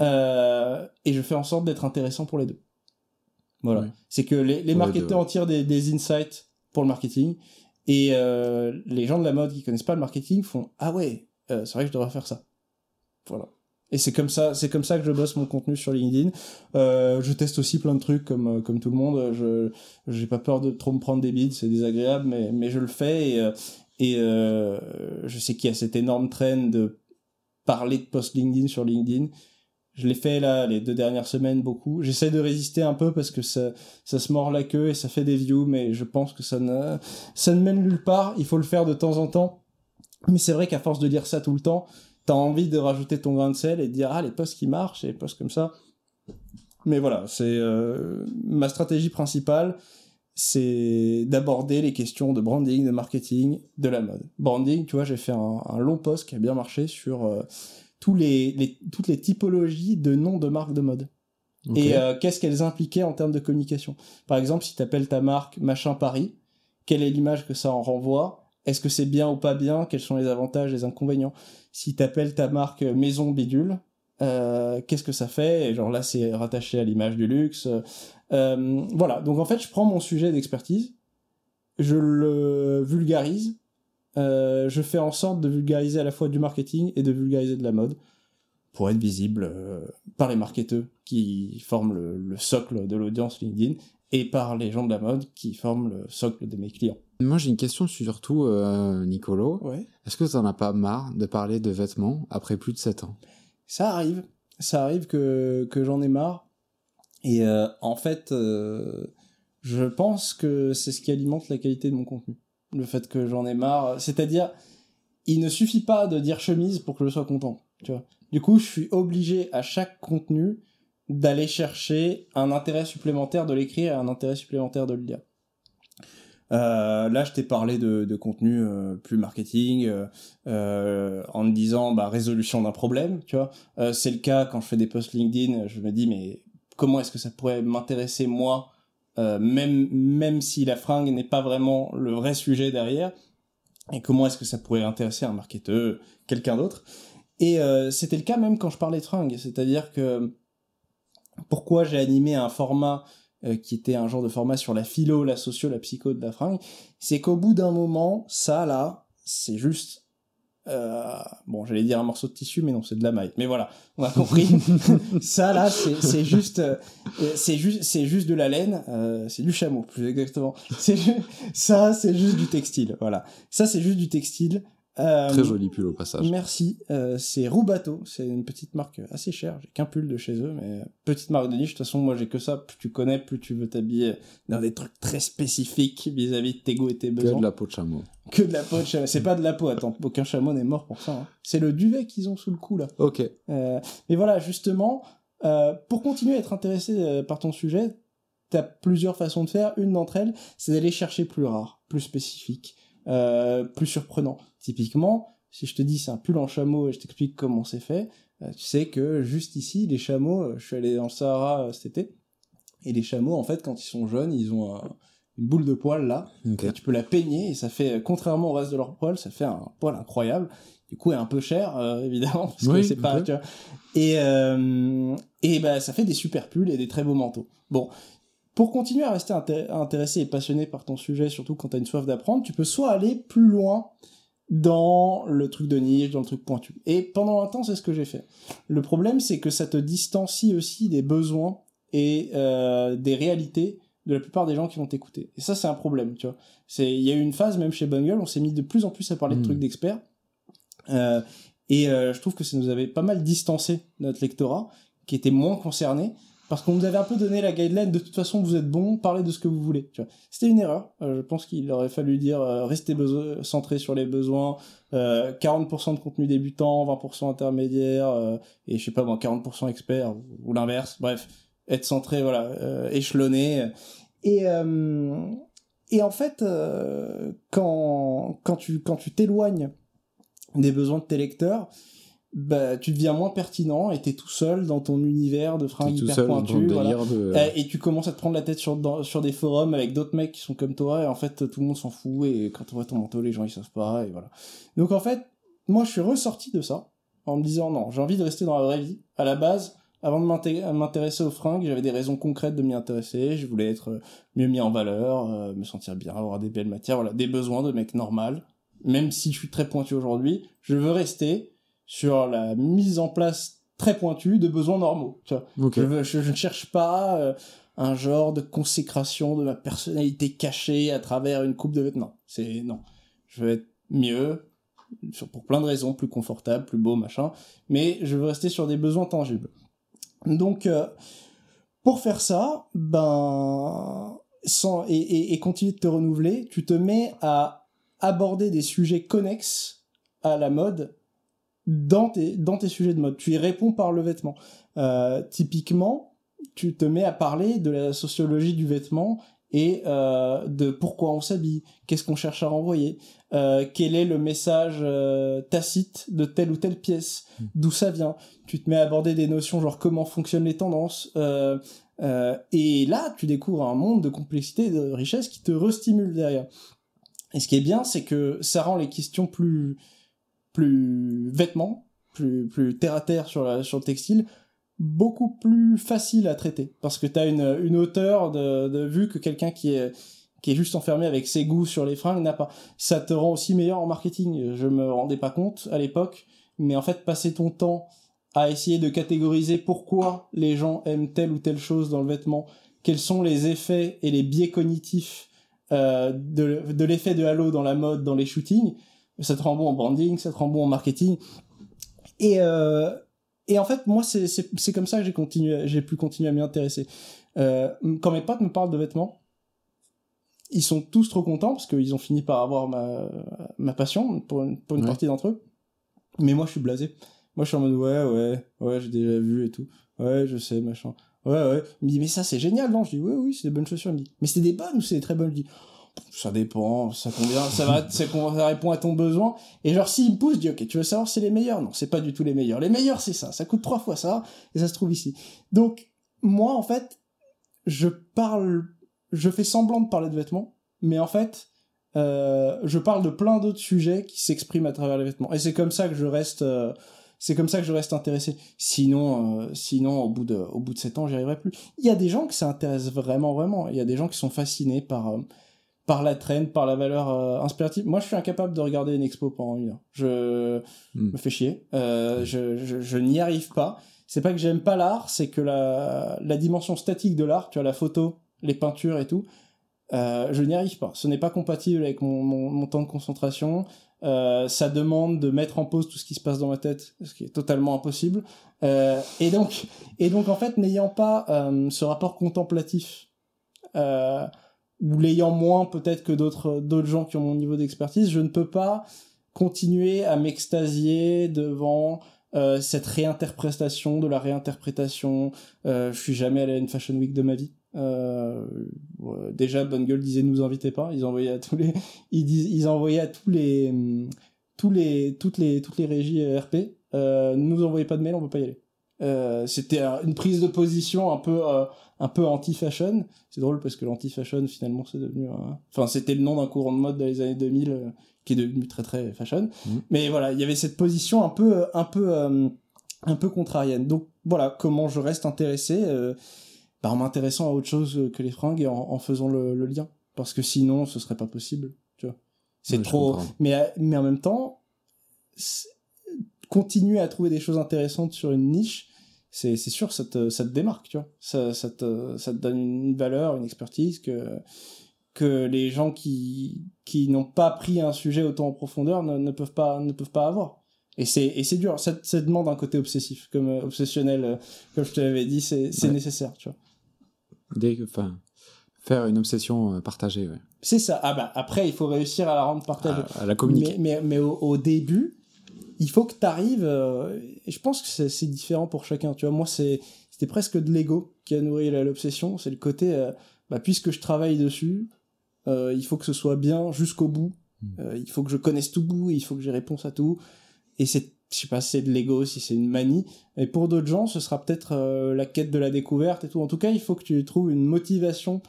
euh, et je fais en sorte d'être intéressant pour les deux. Voilà. C'est que les, les marketeurs en tirent des, des, insights pour le marketing et euh, les gens de la mode qui connaissent pas le marketing font ah ouais euh, c'est vrai que je devrais faire ça. Voilà. Et c'est comme ça, c'est comme ça que je bosse mon contenu sur LinkedIn. Euh, je teste aussi plein de trucs comme comme tout le monde. Je j'ai pas peur de trop me prendre des bides, c'est désagréable, mais mais je le fais et et je sais qu'il y a cette énorme traîne de parler de post LinkedIn sur LinkedIn je l'ai fait là les deux dernières semaines beaucoup. J'essaie de résister un peu parce que ça, ça se mord la queue et ça fait des views, mais je pense que ça ne, ça ne mène nulle part. Il faut le faire de temps en temps. Mais c'est vrai qu'à force de dire ça tout le temps, t'as envie de rajouter ton grain de sel et de dire ah les posts qui marchent et les posts comme ça. Mais voilà, c'est euh, ma stratégie principale, c'est d'aborder les questions de branding, de marketing, de la mode. Branding, tu vois, j'ai fait un, un, long post qui a bien marché sur euh, tous les, toutes les typologies de noms de marques de mode. Et euh, qu'est-ce qu'elles impliquaient en termes de communication? Par exemple, si tu appelles ta marque machin Paris, quelle est l'image que ça en renvoie? Est-ce que c'est bien ou pas bien? Quels sont les avantages, les inconvénients? Si t'appelles ta marque Maison Bidule, euh, qu'est-ce que ça fait? Et genre là, c'est rattaché à l'image du luxe. Euh, voilà. Donc en fait, je prends mon sujet d'expertise, je le vulgarise, euh, je fais en sorte de vulgariser à la fois du marketing et de vulgariser de la mode pour être visible par les marketeurs qui forment le, le socle de l'audience LinkedIn et par les gens de la mode qui forment le socle de mes clients. Moi, j'ai une question surtout, euh, Nicolo. Ouais. Est-ce que tu n'en as pas marre de parler de vêtements après plus de 7 ans? Ça arrive. Ça arrive que, que j'en ai marre. Et euh, en fait, euh, je pense que c'est ce qui alimente la qualité de mon contenu. Le fait que j'en ai marre. C'est-à-dire, il ne suffit pas de dire chemise pour que je sois content. Tu vois. Du coup, je suis obligé à chaque contenu d'aller chercher un intérêt supplémentaire de l'écrire et un intérêt supplémentaire de le lire. Euh, là, je t'ai parlé de, de contenu euh, plus marketing, euh, en me disant bah, résolution d'un problème, tu vois. C'est le cas quand je fais des posts LinkedIn, je me dis mais comment est-ce que ça pourrait m'intéresser moi, même même si la fringue n'est pas vraiment le vrai sujet derrière, et comment est-ce que ça pourrait intéresser un marketeur, quelqu'un d'autre. Et c'était le cas même quand je parlais de fringues, c'est-à-dire que pourquoi j'ai animé un format euh, qui était un genre de format sur la philo, la socio, la psycho de la fringue, c'est qu'au bout d'un moment, ça là, c'est juste euh, bon, j'allais dire un morceau de tissu, mais non, c'est de la maille. Mais voilà, on a compris. ça là, c'est juste, euh, c'est juste, c'est juste de la laine, euh, c'est du chameau, plus exactement. C'est ça, c'est juste du textile. Voilà, ça c'est juste du textile. Euh, Très joli pull au passage. Merci. Euh, c'est Roubato. C'est une petite marque assez chère. J'ai qu'un pull de chez eux, mais petite marque de niche. De toute façon, moi, j'ai que ça. Plus tu connais, plus tu veux t'habiller dans des trucs très spécifiques vis-à-vis de tes goûts et tes besoins. Que de la peau de chameau. Que de la peau de chameau. C'est pas de la peau. Attends, aucun chameau n'est mort pour ça. Hein. C'est le duvet qu'ils ont sous le cou là. Ok. Euh, mais voilà, justement, euh, pour continuer à être intéressé euh, par ton sujet, t'as plusieurs façons de faire. Une d'entre elles, c'est d'aller chercher plus rare, plus spécifique, euh, plus surprenant. Typiquement, si je te dis c'est un pull en chameau et je t'explique comment c'est fait, euh, tu sais que juste ici, les chameaux, euh, je suis allé dans le Sahara euh, cet été, et les chameaux, en fait, quand ils sont jeunes, ils ont une boule de poil là, tu peux la peigner et ça fait, contrairement au reste de leur poil, ça fait un poil incroyable. Du coup, est un peu cher, évidemment, parce que c'est pas, tu vois. Et, et bah, ça fait des super pulls et des très beaux manteaux. Bon, pour continuer à rester intéressé et passionné par ton sujet, surtout quand tu as une soif d'apprendre, tu peux soit aller plus loin dans le truc de niche, dans le truc pointu. Et pendant un temps, c'est ce que j'ai fait. Le problème, c'est que ça te distancie aussi des besoins et euh, des réalités de la plupart des gens qui vont t'écouter. Et ça, c'est un problème, tu vois. C'est, il y a eu une phase, même chez Bungle, on s'est mis de plus en plus à parler de hmm. trucs d'experts. Euh, et euh, je trouve que ça nous avait pas mal distancé notre lectorat, qui était moins concerné parce qu'on nous avait un peu donné la guideline de toute façon vous êtes bon, parlez de ce que vous voulez. C'était une erreur. Euh, je pense qu'il aurait fallu dire euh, restez centré sur les besoins, euh, 40% de contenu débutant, 20% intermédiaire euh, et je sais pas moi 40% expert ou, l'inverse. Bref, être centré voilà, échelonné et et en fait quand quand tu quand tu t'éloignes des besoins de tes lecteurs, bah, tu deviens moins pertinent et t'es tout seul dans ton univers de fringues hyper pointues. Et tu commences à te prendre la tête sur, sur des forums avec d'autres mecs qui sont comme toi et en fait tout le monde s'en fout et quand on voit ton manteau les gens ils savent pas et voilà. Donc en fait, moi je suis ressorti de ça en me disant non, j'ai envie de rester dans la vraie vie. À la base, avant de m'intéresser aux fringues, j'avais des raisons concrètes de m'y intéresser. Je voulais être mieux mis en valeur, euh, me sentir bien, avoir des belles matières, voilà, des besoins de mec normal. Même si je suis très pointu aujourd'hui, je veux rester sur la mise en place très pointue de besoins normaux. Tu vois. Je, je, ne cherche pas euh, un genre de consécration de ma personnalité cachée à travers une coupe de vêtements. C'est non. Je veux être mieux pour plein de raisons, plus confortable, plus beau, machin. Mais je veux rester sur des besoins tangibles. Donc, euh, pour faire ça, ben, sans, et, et, et continuer de te renouveler, tu te mets à aborder des sujets connexes à la mode dans tes, dans tes sujets de mode. Tu y réponds par le vêtement. Euh, typiquement, tu te mets à parler de la sociologie du vêtement et euh, de pourquoi on s'habille, qu'est-ce qu'on cherche à renvoyer, euh, quel est le message euh, tacite de telle ou telle pièce, hmm. d'où ça vient. Tu te mets à aborder des notions genre comment fonctionnent les tendances. Euh, euh, et là, tu découvres un monde de complexité et de richesse qui te restimule derrière. Et ce qui est bien, c'est que ça rend les questions plus, plus vêtements, plus, plus terre à terre sur, la, sur le textile, beaucoup plus faciles à traiter. Parce que tu as une, une hauteur de, de vue que quelqu'un qui est, qui est juste enfermé avec ses goûts sur les fringues n'a pas. Ça te rend aussi meilleur en marketing. Je me rendais pas compte à l'époque, mais en fait, passer ton temps à essayer de catégoriser pourquoi les gens aiment telle ou telle chose dans le vêtement, quels sont les effets et les biais cognitifs euh, de, de l'effet de halo dans la mode, dans les shootings, ça te rend bon en branding, ça te rend bon en marketing. Et, euh, et en fait, moi, c'est, comme ça que j'ai continué, j'ai pu continuer à m'y intéresser. Euh, quand mes potes me parlent de vêtements, ils sont tous trop contents parce qu'ils ont fini par avoir ma, ma passion pour une, pour une Ouais. partie d'entre eux. Mais moi, je suis blasé. Moi, je suis en mode, ouais, ouais, ouais, j'ai déjà vu et tout. Ouais, je sais, machin. Ouais, ouais. Il me dit, mais ça, c'est génial, non? Je dis, oui, oui, c'est des bonnes chaussures. Il me dit, mais c'est des bonnes ou c'est des très bonnes? Je dis, ça dépend, ça convient, ça va, ça, ça répond à ton besoin. Et genre, s'il me pousse, dis, ok, tu veux savoir c'est les meilleurs? Non, c'est pas du tout les meilleurs. Les meilleurs, c'est ça. Ça coûte trois fois ça, et ça se trouve ici. Donc, moi, en fait, je parle, je fais semblant de parler de vêtements, mais en fait, euh, je parle de plein d'autres sujets qui s'expriment à travers les vêtements. Et c'est comme ça que je reste, euh, c'est comme ça que je reste intéressé. Sinon, euh, sinon, au bout de, au bout de sept ans, j'y arriverai plus. Il y a des gens qui s'intéressent vraiment, vraiment. Il y a des gens qui sont fascinés par, par la trend, par la valeur euh, inspirative. Moi, je suis incapable de regarder une expo pendant une heure. Je Hmm. me fais chier. Euh, je, je, je n'y arrive pas. C'est pas que j'aime pas l'art, c'est que la, la dimension statique de l'art, tu vois, la photo, les peintures et tout, euh, je n'y arrive pas. Ce n'est pas compatible avec mon, mon, mon temps de concentration. Euh, ça demande de mettre en pause tout ce qui se passe dans ma tête, ce qui est totalement impossible. Euh, et donc, et donc en fait, n'ayant pas euh, ce rapport contemplatif, euh, ou l'ayant moins peut-être que d'autres d'autres gens qui ont mon niveau d'expertise, je ne peux pas continuer à m'extasier devant euh, cette réinterprétation de la réinterprétation. Euh, je suis jamais allé à une fashion week de ma vie. Euh, déjà, Bonne Gueule disait nous invitez pas. Ils envoyaient à tous les, ils disent, ils envoyaient à tous les, hum, tous les, toutes les, toutes les régies euh, RP. Euh, nous envoyez pas de mail, on peut pas y aller. Euh, c'était euh, une prise de position un peu, euh, un peu anti-fashion. C'est drôle parce que l'anti-fashion finalement c'est devenu, un- enfin c'était le nom d'un courant de mode dans les années 2000 euh, qui est devenu très très fashion. Mhm. Mais voilà, il y avait cette position un peu, un peu, euh, un peu contrarienne. Donc voilà, comment je reste intéressé euh, bah, en m'intéressant à autre chose que les fringues et en, en faisant le, le lien. Parce que sinon, ce serait pas possible, tu vois. C'est trop. Mais, euh, mais en même temps, continuer à trouver des choses intéressantes sur une niche, c'est c'est sûr, ça te, ça te démarque, tu vois. Ça, ça, te, ça te donne une valeur, une expertise que, que les gens qui, qui n'ont pas pris un sujet autant en profondeur ne, ne, peuvent, pas, ne peuvent pas avoir. Et c'est et c'est dur, ça, ça demande un côté obsessif, comme euh, obsessionnel, euh, comme je te l'avais dit, c'est Ouais. nécessaire, tu vois. Dès que, enfin, faire une obsession euh, partagée, ouais. C'est ça. Ah bah après, il faut réussir à la rendre partagée. À, à la communiquer. Mais, mais, mais au, au début, il faut que tu arrives. et je pense que c'est c'est différent pour chacun. Tu vois, moi, c'est c'était presque de l'ego qui a nourri l'obsession. C'est le côté, euh, bah, puisque je travaille dessus, euh, il faut que ce soit bien jusqu'au bout. Mm. Euh, il faut que je connaisse tout bout. Il faut que j'ai réponse à tout. Et c'est, je sais pas, c'est de l'ego, si c'est une manie. Et pour d'autres gens, ce sera peut-être euh, la quête de la découverte et tout. En tout cas, il faut que tu trouves une motivation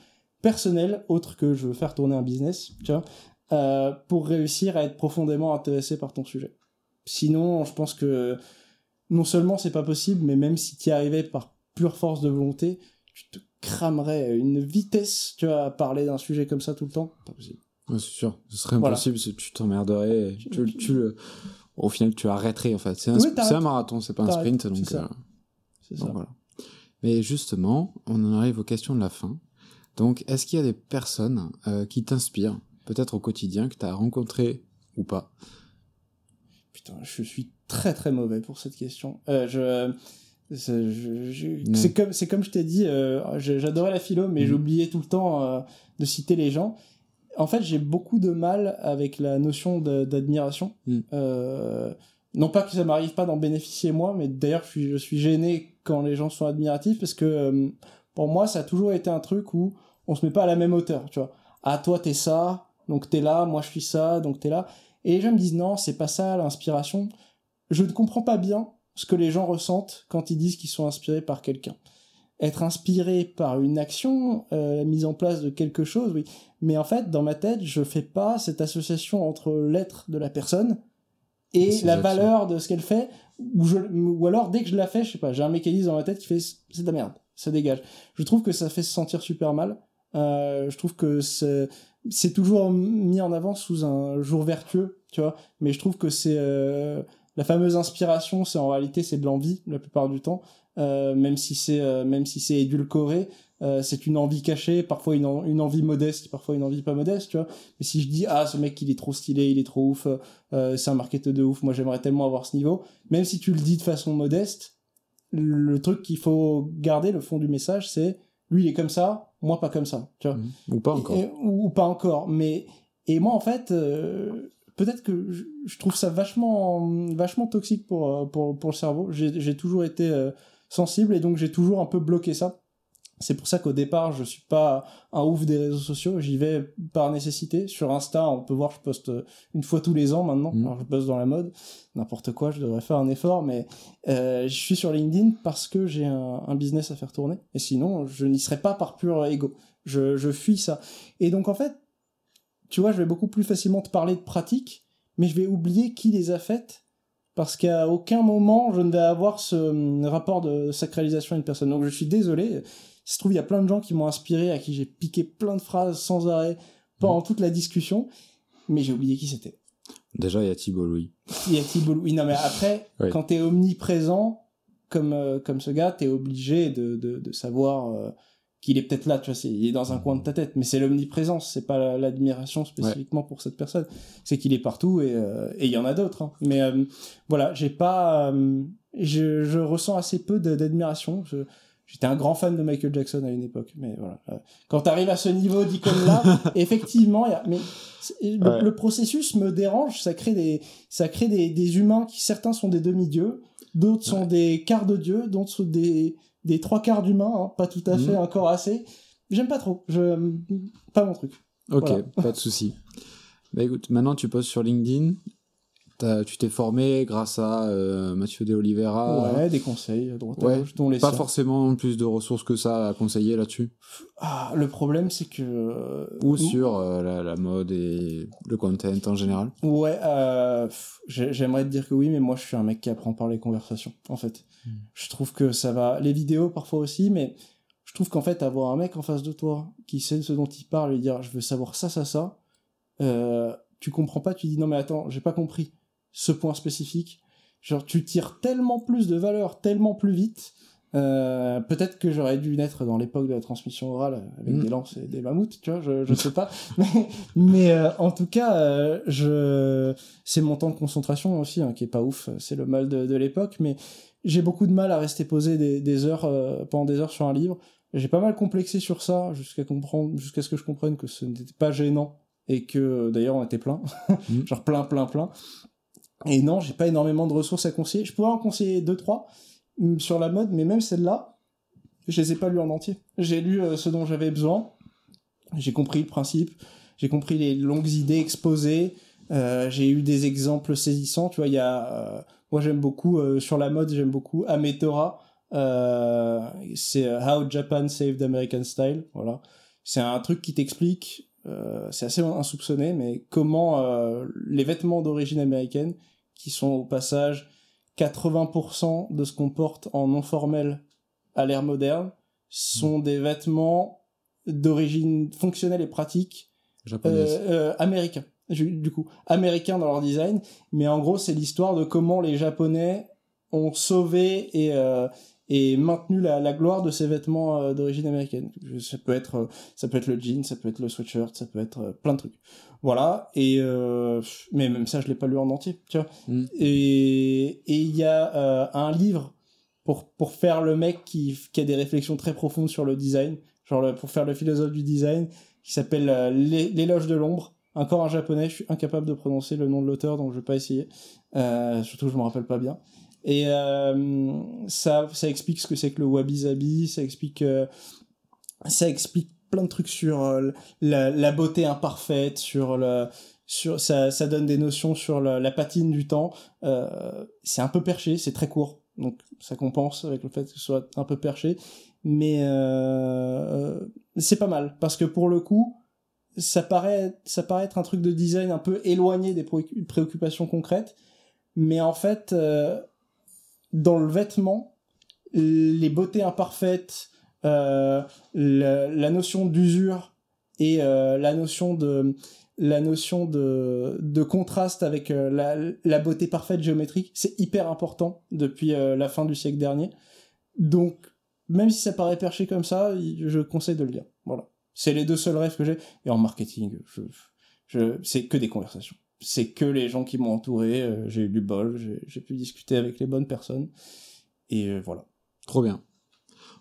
personnelle autre que je veux faire tourner un business, tu vois, euh, pour réussir à être profondément intéressé par ton sujet. Sinon, je pense que non seulement c'est pas possible, mais même si tu y arrivais par pure force de volonté, tu te cramerais à une vitesse, tu vois, à parler d'un sujet comme ça tout le temps. Pas possible. Ouais, c'est sûr. Ce serait impossible, tu t'emmerderais. Tu, tu, le- au final, tu arrêterais, en fait. C'est un, Oui, un marathon, c'est pas un sprint. Donc, c'est ça. euh, donc ça. voilà. Mais justement, on en arrive aux questions de la fin. Donc, est-ce qu'il y a des personnes euh, qui t'inspirent, peut-être au quotidien, que tu as rencontrées ou pas? Putain, je suis très très mauvais pour cette question. Euh, je, c'est je- je- Non. c'est comme c'est comme je t'ai dit, euh, je- j'adorais la philo, mais Mhm. j'oubliais tout le temps euh, de citer les gens. En fait, j'ai beaucoup de mal avec la notion de- d'admiration. Euh, non pas que ça m'arrive pas d'en bénéficier moi, mais d'ailleurs je suis, je suis gêné quand les gens sont admiratifs parce que pour moi ça a toujours été un truc où on se met pas à la même hauteur, tu vois. Ah toi t'es ça, donc t'es là, moi je suis ça, donc t'es là. Et les gens me disent non, c'est pas ça l'inspiration. Je ne comprends pas bien ce que les gens ressentent quand ils disent qu'ils sont inspirés par quelqu'un. être inspiré par une action, euh, mise en place de quelque chose, oui. Mais en fait, dans ma tête, je fais pas cette association entre l'être de la personne et la actions. valeur de ce qu'elle fait, ou, je, ou alors dès que je la fais, je sais pas, j'ai un mécanisme dans ma tête qui fait c'est de la merde, ça dégage. Je trouve que ça fait se sentir super mal. Euh, je trouve que c'est c'est toujours mis en avant sous un jour vertueux, tu vois. Mais je trouve que c'est euh, la fameuse inspiration, c'est en réalité c'est de l'envie la plupart du temps, euh, même si c'est euh, même si c'est édulcoré. euh, c'est une envie cachée, parfois une, une envie modeste, parfois une envie pas modeste, tu vois. Mais si je dis ah ce mec il est trop stylé, il est trop ouf, euh, c'est un marketeur de ouf, moi j'aimerais tellement avoir ce niveau. Même si tu le dis de façon modeste, le truc qu'il faut garder, le fond du message, c'est lui il est comme ça, moi pas comme ça, tu vois. Ou pas encore. Et- ou, ou pas encore. Mais et moi en fait, euh, peut-être que je, je trouve ça vachement vachement toxique pour euh, pour pour le cerveau. J'ai j'ai toujours été euh, sensible et donc j'ai toujours un peu bloqué ça. C'est pour ça qu'au départ, je suis pas un ouf des réseaux sociaux. J'y vais par nécessité. Sur Insta, on peut voir, je poste euh, une fois tous les ans maintenant. Alors, je poste dans la mode, n'importe quoi. Je devrais faire un effort, mais euh, je suis sur LinkedIn parce que j'ai un, un business à faire tourner. Et sinon, je n'y serais pas par pur ego. Je, je fuis ça. Et donc, en fait, tu vois, je vais beaucoup plus facilement te parler de pratiques, mais je vais oublier qui les a faites parce qu'à aucun moment je ne vais avoir ce hum, rapport de sacralisation à une personne. Donc je suis désolé. Il se trouve, il y a plein de gens qui m'ont inspiré, à qui j'ai piqué plein de phrases sans arrêt pendant toute la discussion, mais j'ai oublié qui c'était. Déjà, il y a Thibault Louis. Il y a Thibault Louis. Non, mais après, Ouais. quand t'es omniprésent, comme, euh, comme ce gars, t'es obligé de, de, de savoir euh, qu'il est peut-être là, tu vois, il est dans un coin de ta tête, mais c'est l'omniprésence, c'est pas la- l'admiration spécifiquement pour cette personne. C'est qu'il est partout et euh, et il y en a d'autres. hein. Mais voilà, j'ai pas, je, je ressens assez peu d'admiration. Je- J'étais un grand fan de Michael Jackson à une époque, mais voilà. Euh, Quand t'arrives à ce niveau d'icône-là, effectivement, il y a, mais le, Ouais. le processus me dérange. Ça crée des, ça crée des, des humains qui certains sont des demi-dieux, d'autres sont des quarts de dieux, d'autres sont des, des trois quarts d'humains, hein, pas tout à fait Mhm. encore assez. J'aime pas trop. Je, pas mon truc. Ok, Voilà. pas de souci. Bah écoute, maintenant tu postes sur LinkedIn. Tu t'es formé grâce à euh, Mathieu De Oliveira. ouais, des conseils à droite à Ouais, gauche, dont les Pas siens. forcément plus de ressources que ça à conseiller là-dessus. Ah, le problème, c'est que. euh, Ou sur euh, la, la mode et le content en général. Ouais, euh, j'aimerais te dire que oui, mais moi je suis un mec qui apprend par les conversations, en fait. Hmm. Je trouve que ça va. Les vidéos parfois aussi, mais je trouve qu'en fait, avoir un mec en face de toi qui sait ce dont il parle et dire je veux savoir ça, ça, ça, euh, tu comprends pas, tu dis non, mais attends, j'ai pas compris ce point spécifique. Genre, tu tires tellement plus de valeur, tellement plus vite. Euh, peut-être que j'aurais dû naître dans l'époque de la transmission orale avec Mm. des lances et des mammouths, tu vois, je, je sais pas. mais mais euh, en tout cas, euh, je c'est mon temps de concentration aussi hein, qui est pas ouf. C'est le mal de, de l'époque, mais j'ai beaucoup de mal à rester posé des, des heures pendant des heures sur un livre. J'ai pas mal complexé sur ça jusqu'à comprendre, jusqu'à ce que je comprenne que ce n'était pas gênant et que d'ailleurs on était plein, Mm. genre plein, plein, plein. Et non, j'ai pas énormément de ressources à conseiller. Je pourrais en conseiller deux, trois hum, sur la mode, mais même celle-là, je les ai pas lues en entier. J'ai lu euh, ce dont j'avais besoin. J'ai compris le principe. J'ai compris les longues idées exposées. Euh, j'ai eu des exemples saisissants. Tu vois, il y a, euh, moi j'aime beaucoup sur la mode, j'aime beaucoup Ametora. C'est How Japan Saved American Style. Voilà, c'est un truc qui t'explique. Euh, c'est assez insoupçonné, mais comment euh, les vêtements d'origine américaine, qui sont au passage 80% de ce qu'on porte en non formel à l'ère moderne, sont des vêtements d'origine fonctionnelle et pratique euh, euh, américains. Du, coup, américains dans leur design, mais en gros, c'est l'histoire de comment les Japonais ont sauvé et, et maintenu la, la gloire de ces vêtements euh, d'origine américaine. Ça peut être, euh, ça peut être le jean, ça peut être le sweatshirt, ça peut être euh, plein de trucs. Voilà. Et euh, mais même ça, je l'ai pas lu en entier, tu vois. Mm. Et et il y a euh, un livre pour pour faire le mec qui qui a des réflexions très profondes sur le design, genre le- pour faire le philosophe du design, qui s'appelle L'é- l'éloge de l'ombre. Encore un japonais, je suis incapable de prononcer le nom de l'auteur, donc je vais pas essayer. Euh, surtout, je me rappelle pas bien. Et euh, ça, ça explique ce que c'est que le wabi-sabi, ça explique, euh, ça explique plein de trucs sur euh, la, beauté imparfaite, sur le, sur ça, ça donne des notions sur la, patine du temps. C'est un peu perché, c'est très court. donc ça compense avec le fait que ce soit un peu perché. Mais c'est pas mal parce que pour le coup, ça paraît, ça paraît être un truc de design un peu éloigné des préoccupations concrètes, mais en fait, dans le vêtement, les beautés imparfaites, euh, la, notion d'usure et euh, la notion de la notion de, de contraste avec euh, la, la, beauté parfaite géométrique, c'est hyper important depuis la fin du siècle dernier. Donc, même si ça paraît perché comme ça, je conseille de le lire. Voilà. C'est les deux seuls rêves que j'ai. Et en marketing, je, je, c'est que des conversations. C'est que les gens qui m'ont entouré. Euh, j'ai eu du bol, j'ai pu discuter avec les bonnes personnes. Et voilà. Trop bien.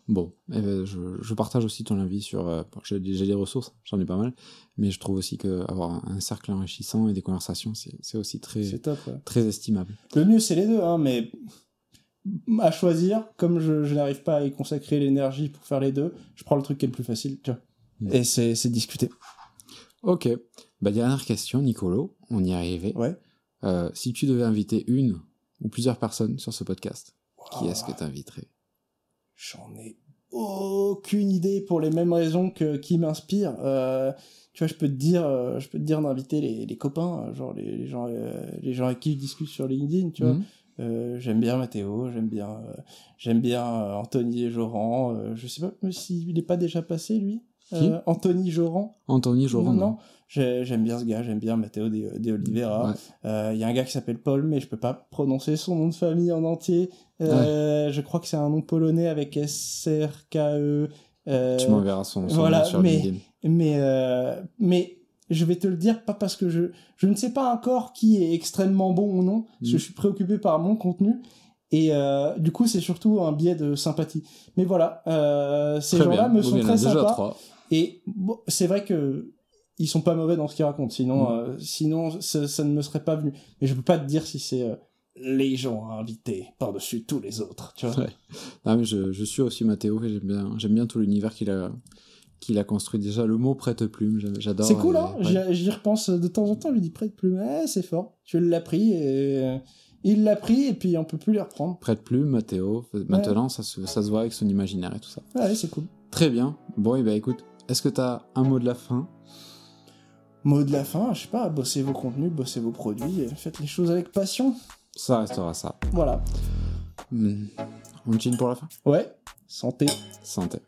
Bon, eh ben, je, je, partage aussi ton avis sur. Euh, j'ai des ressources, j'en ai pas mal, mais je trouve aussi que avoir un cercle enrichissant et des conversations, c'est aussi très, top, très estimable. Le mieux, c'est les deux, hein, mais à choisir, comme je, je n'arrive pas à y consacrer l'énergie pour faire les deux, je prends le truc qui est le plus facile, tu vois. Mm. Et c'est discuter. Ok. Bah, dernière question, Nicolo, on y est arrivé. Ouais. Euh, si tu devais inviter une ou plusieurs personnes sur ce podcast, qui est-ce que tu inviterais J'en ai aucune idée pour les mêmes raisons que qui m'inspire. Euh, tu vois, je peux te dire, euh, je peux te dire d'inviter les, les, copains, genre les, les gens, les gens avec qui je discute sur LinkedIn, tu vois. Mhm. Euh, j'aime bien Mathéo, j'aime bien, euh, j'aime bien Anthony et Joran. je sais pas s'il n'est pas déjà passé lui? Anthony Joran. Anthony Joran. Non, non. J'aime bien ce gars, j'aime bien Matteo de, de Oliveira. Il y a un gars qui s'appelle Paul, mais je peux pas prononcer son nom de famille en entier. Euh, je crois que c'est un nom polonais avec S-R-K-E. Euh, tu m'enverras son, son voilà, nom sur mais, Mais, euh, mais je vais te le dire, pas parce que je, je ne sais pas encore qui est extrêmement bon ou non, parce que mm. je suis préoccupé par mon contenu. Et euh, du coup, c'est surtout un biais de sympathie. Mais voilà, euh, ces gens-là me sont très sympas. Et bon, c'est vrai que ils sont pas mauvais dans ce qu'ils racontent. Sinon, mm. euh, sinon ça, ça, ne me serait pas venu. Mais je peux pas te dire si c'est euh, les gens invités par-dessus tous les autres, tu vois. Ouais. mais je, je suis aussi Mathéo et j'aime bien, j'aime bien tout l'univers qu'il a, qu'il a construit. Déjà, le mot prête-plume, j'adore. C'est cool, hein J'y repense de temps en temps, je lui dis prête-plume, eh, c'est fort. Tu l'as pris et... Il l'a pris et puis on peut plus les reprendre. Prête-plume, Mathéo. Maintenant, ça, se, ça se voit avec son imaginaire et tout ça. Ouais, c'est cool. Très bien. Bon, et eh ben écoute, est-ce que tu as un mot de la fin? Mot de la fin, je sais pas, bossez vos contenus, bossez vos produits, faites les choses avec passion. Ça restera ça. Voilà. Hmm. On chine pour la fin? Ouais. Santé. Santé.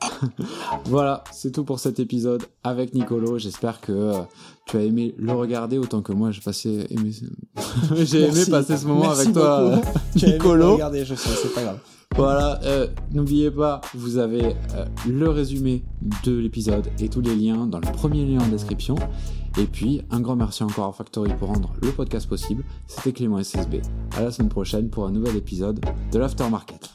voilà, c'est tout pour cet épisode avec Nicolo. J'espère que euh, tu as aimé le regarder autant que moi. J'ai passé, aimé... j'ai aimé passer ce moment avec toi, Nicolo. Regardez, je sais, c'est pas grave. Voilà, euh, n'oubliez pas, vous avez euh, le résumé de l'épisode et tous les liens dans le premier lien en description. Et puis, un grand merci encore à Factory pour rendre le podcast possible. C'était Clément SSB. À la semaine prochaine pour un nouvel épisode de l'Aftermarket.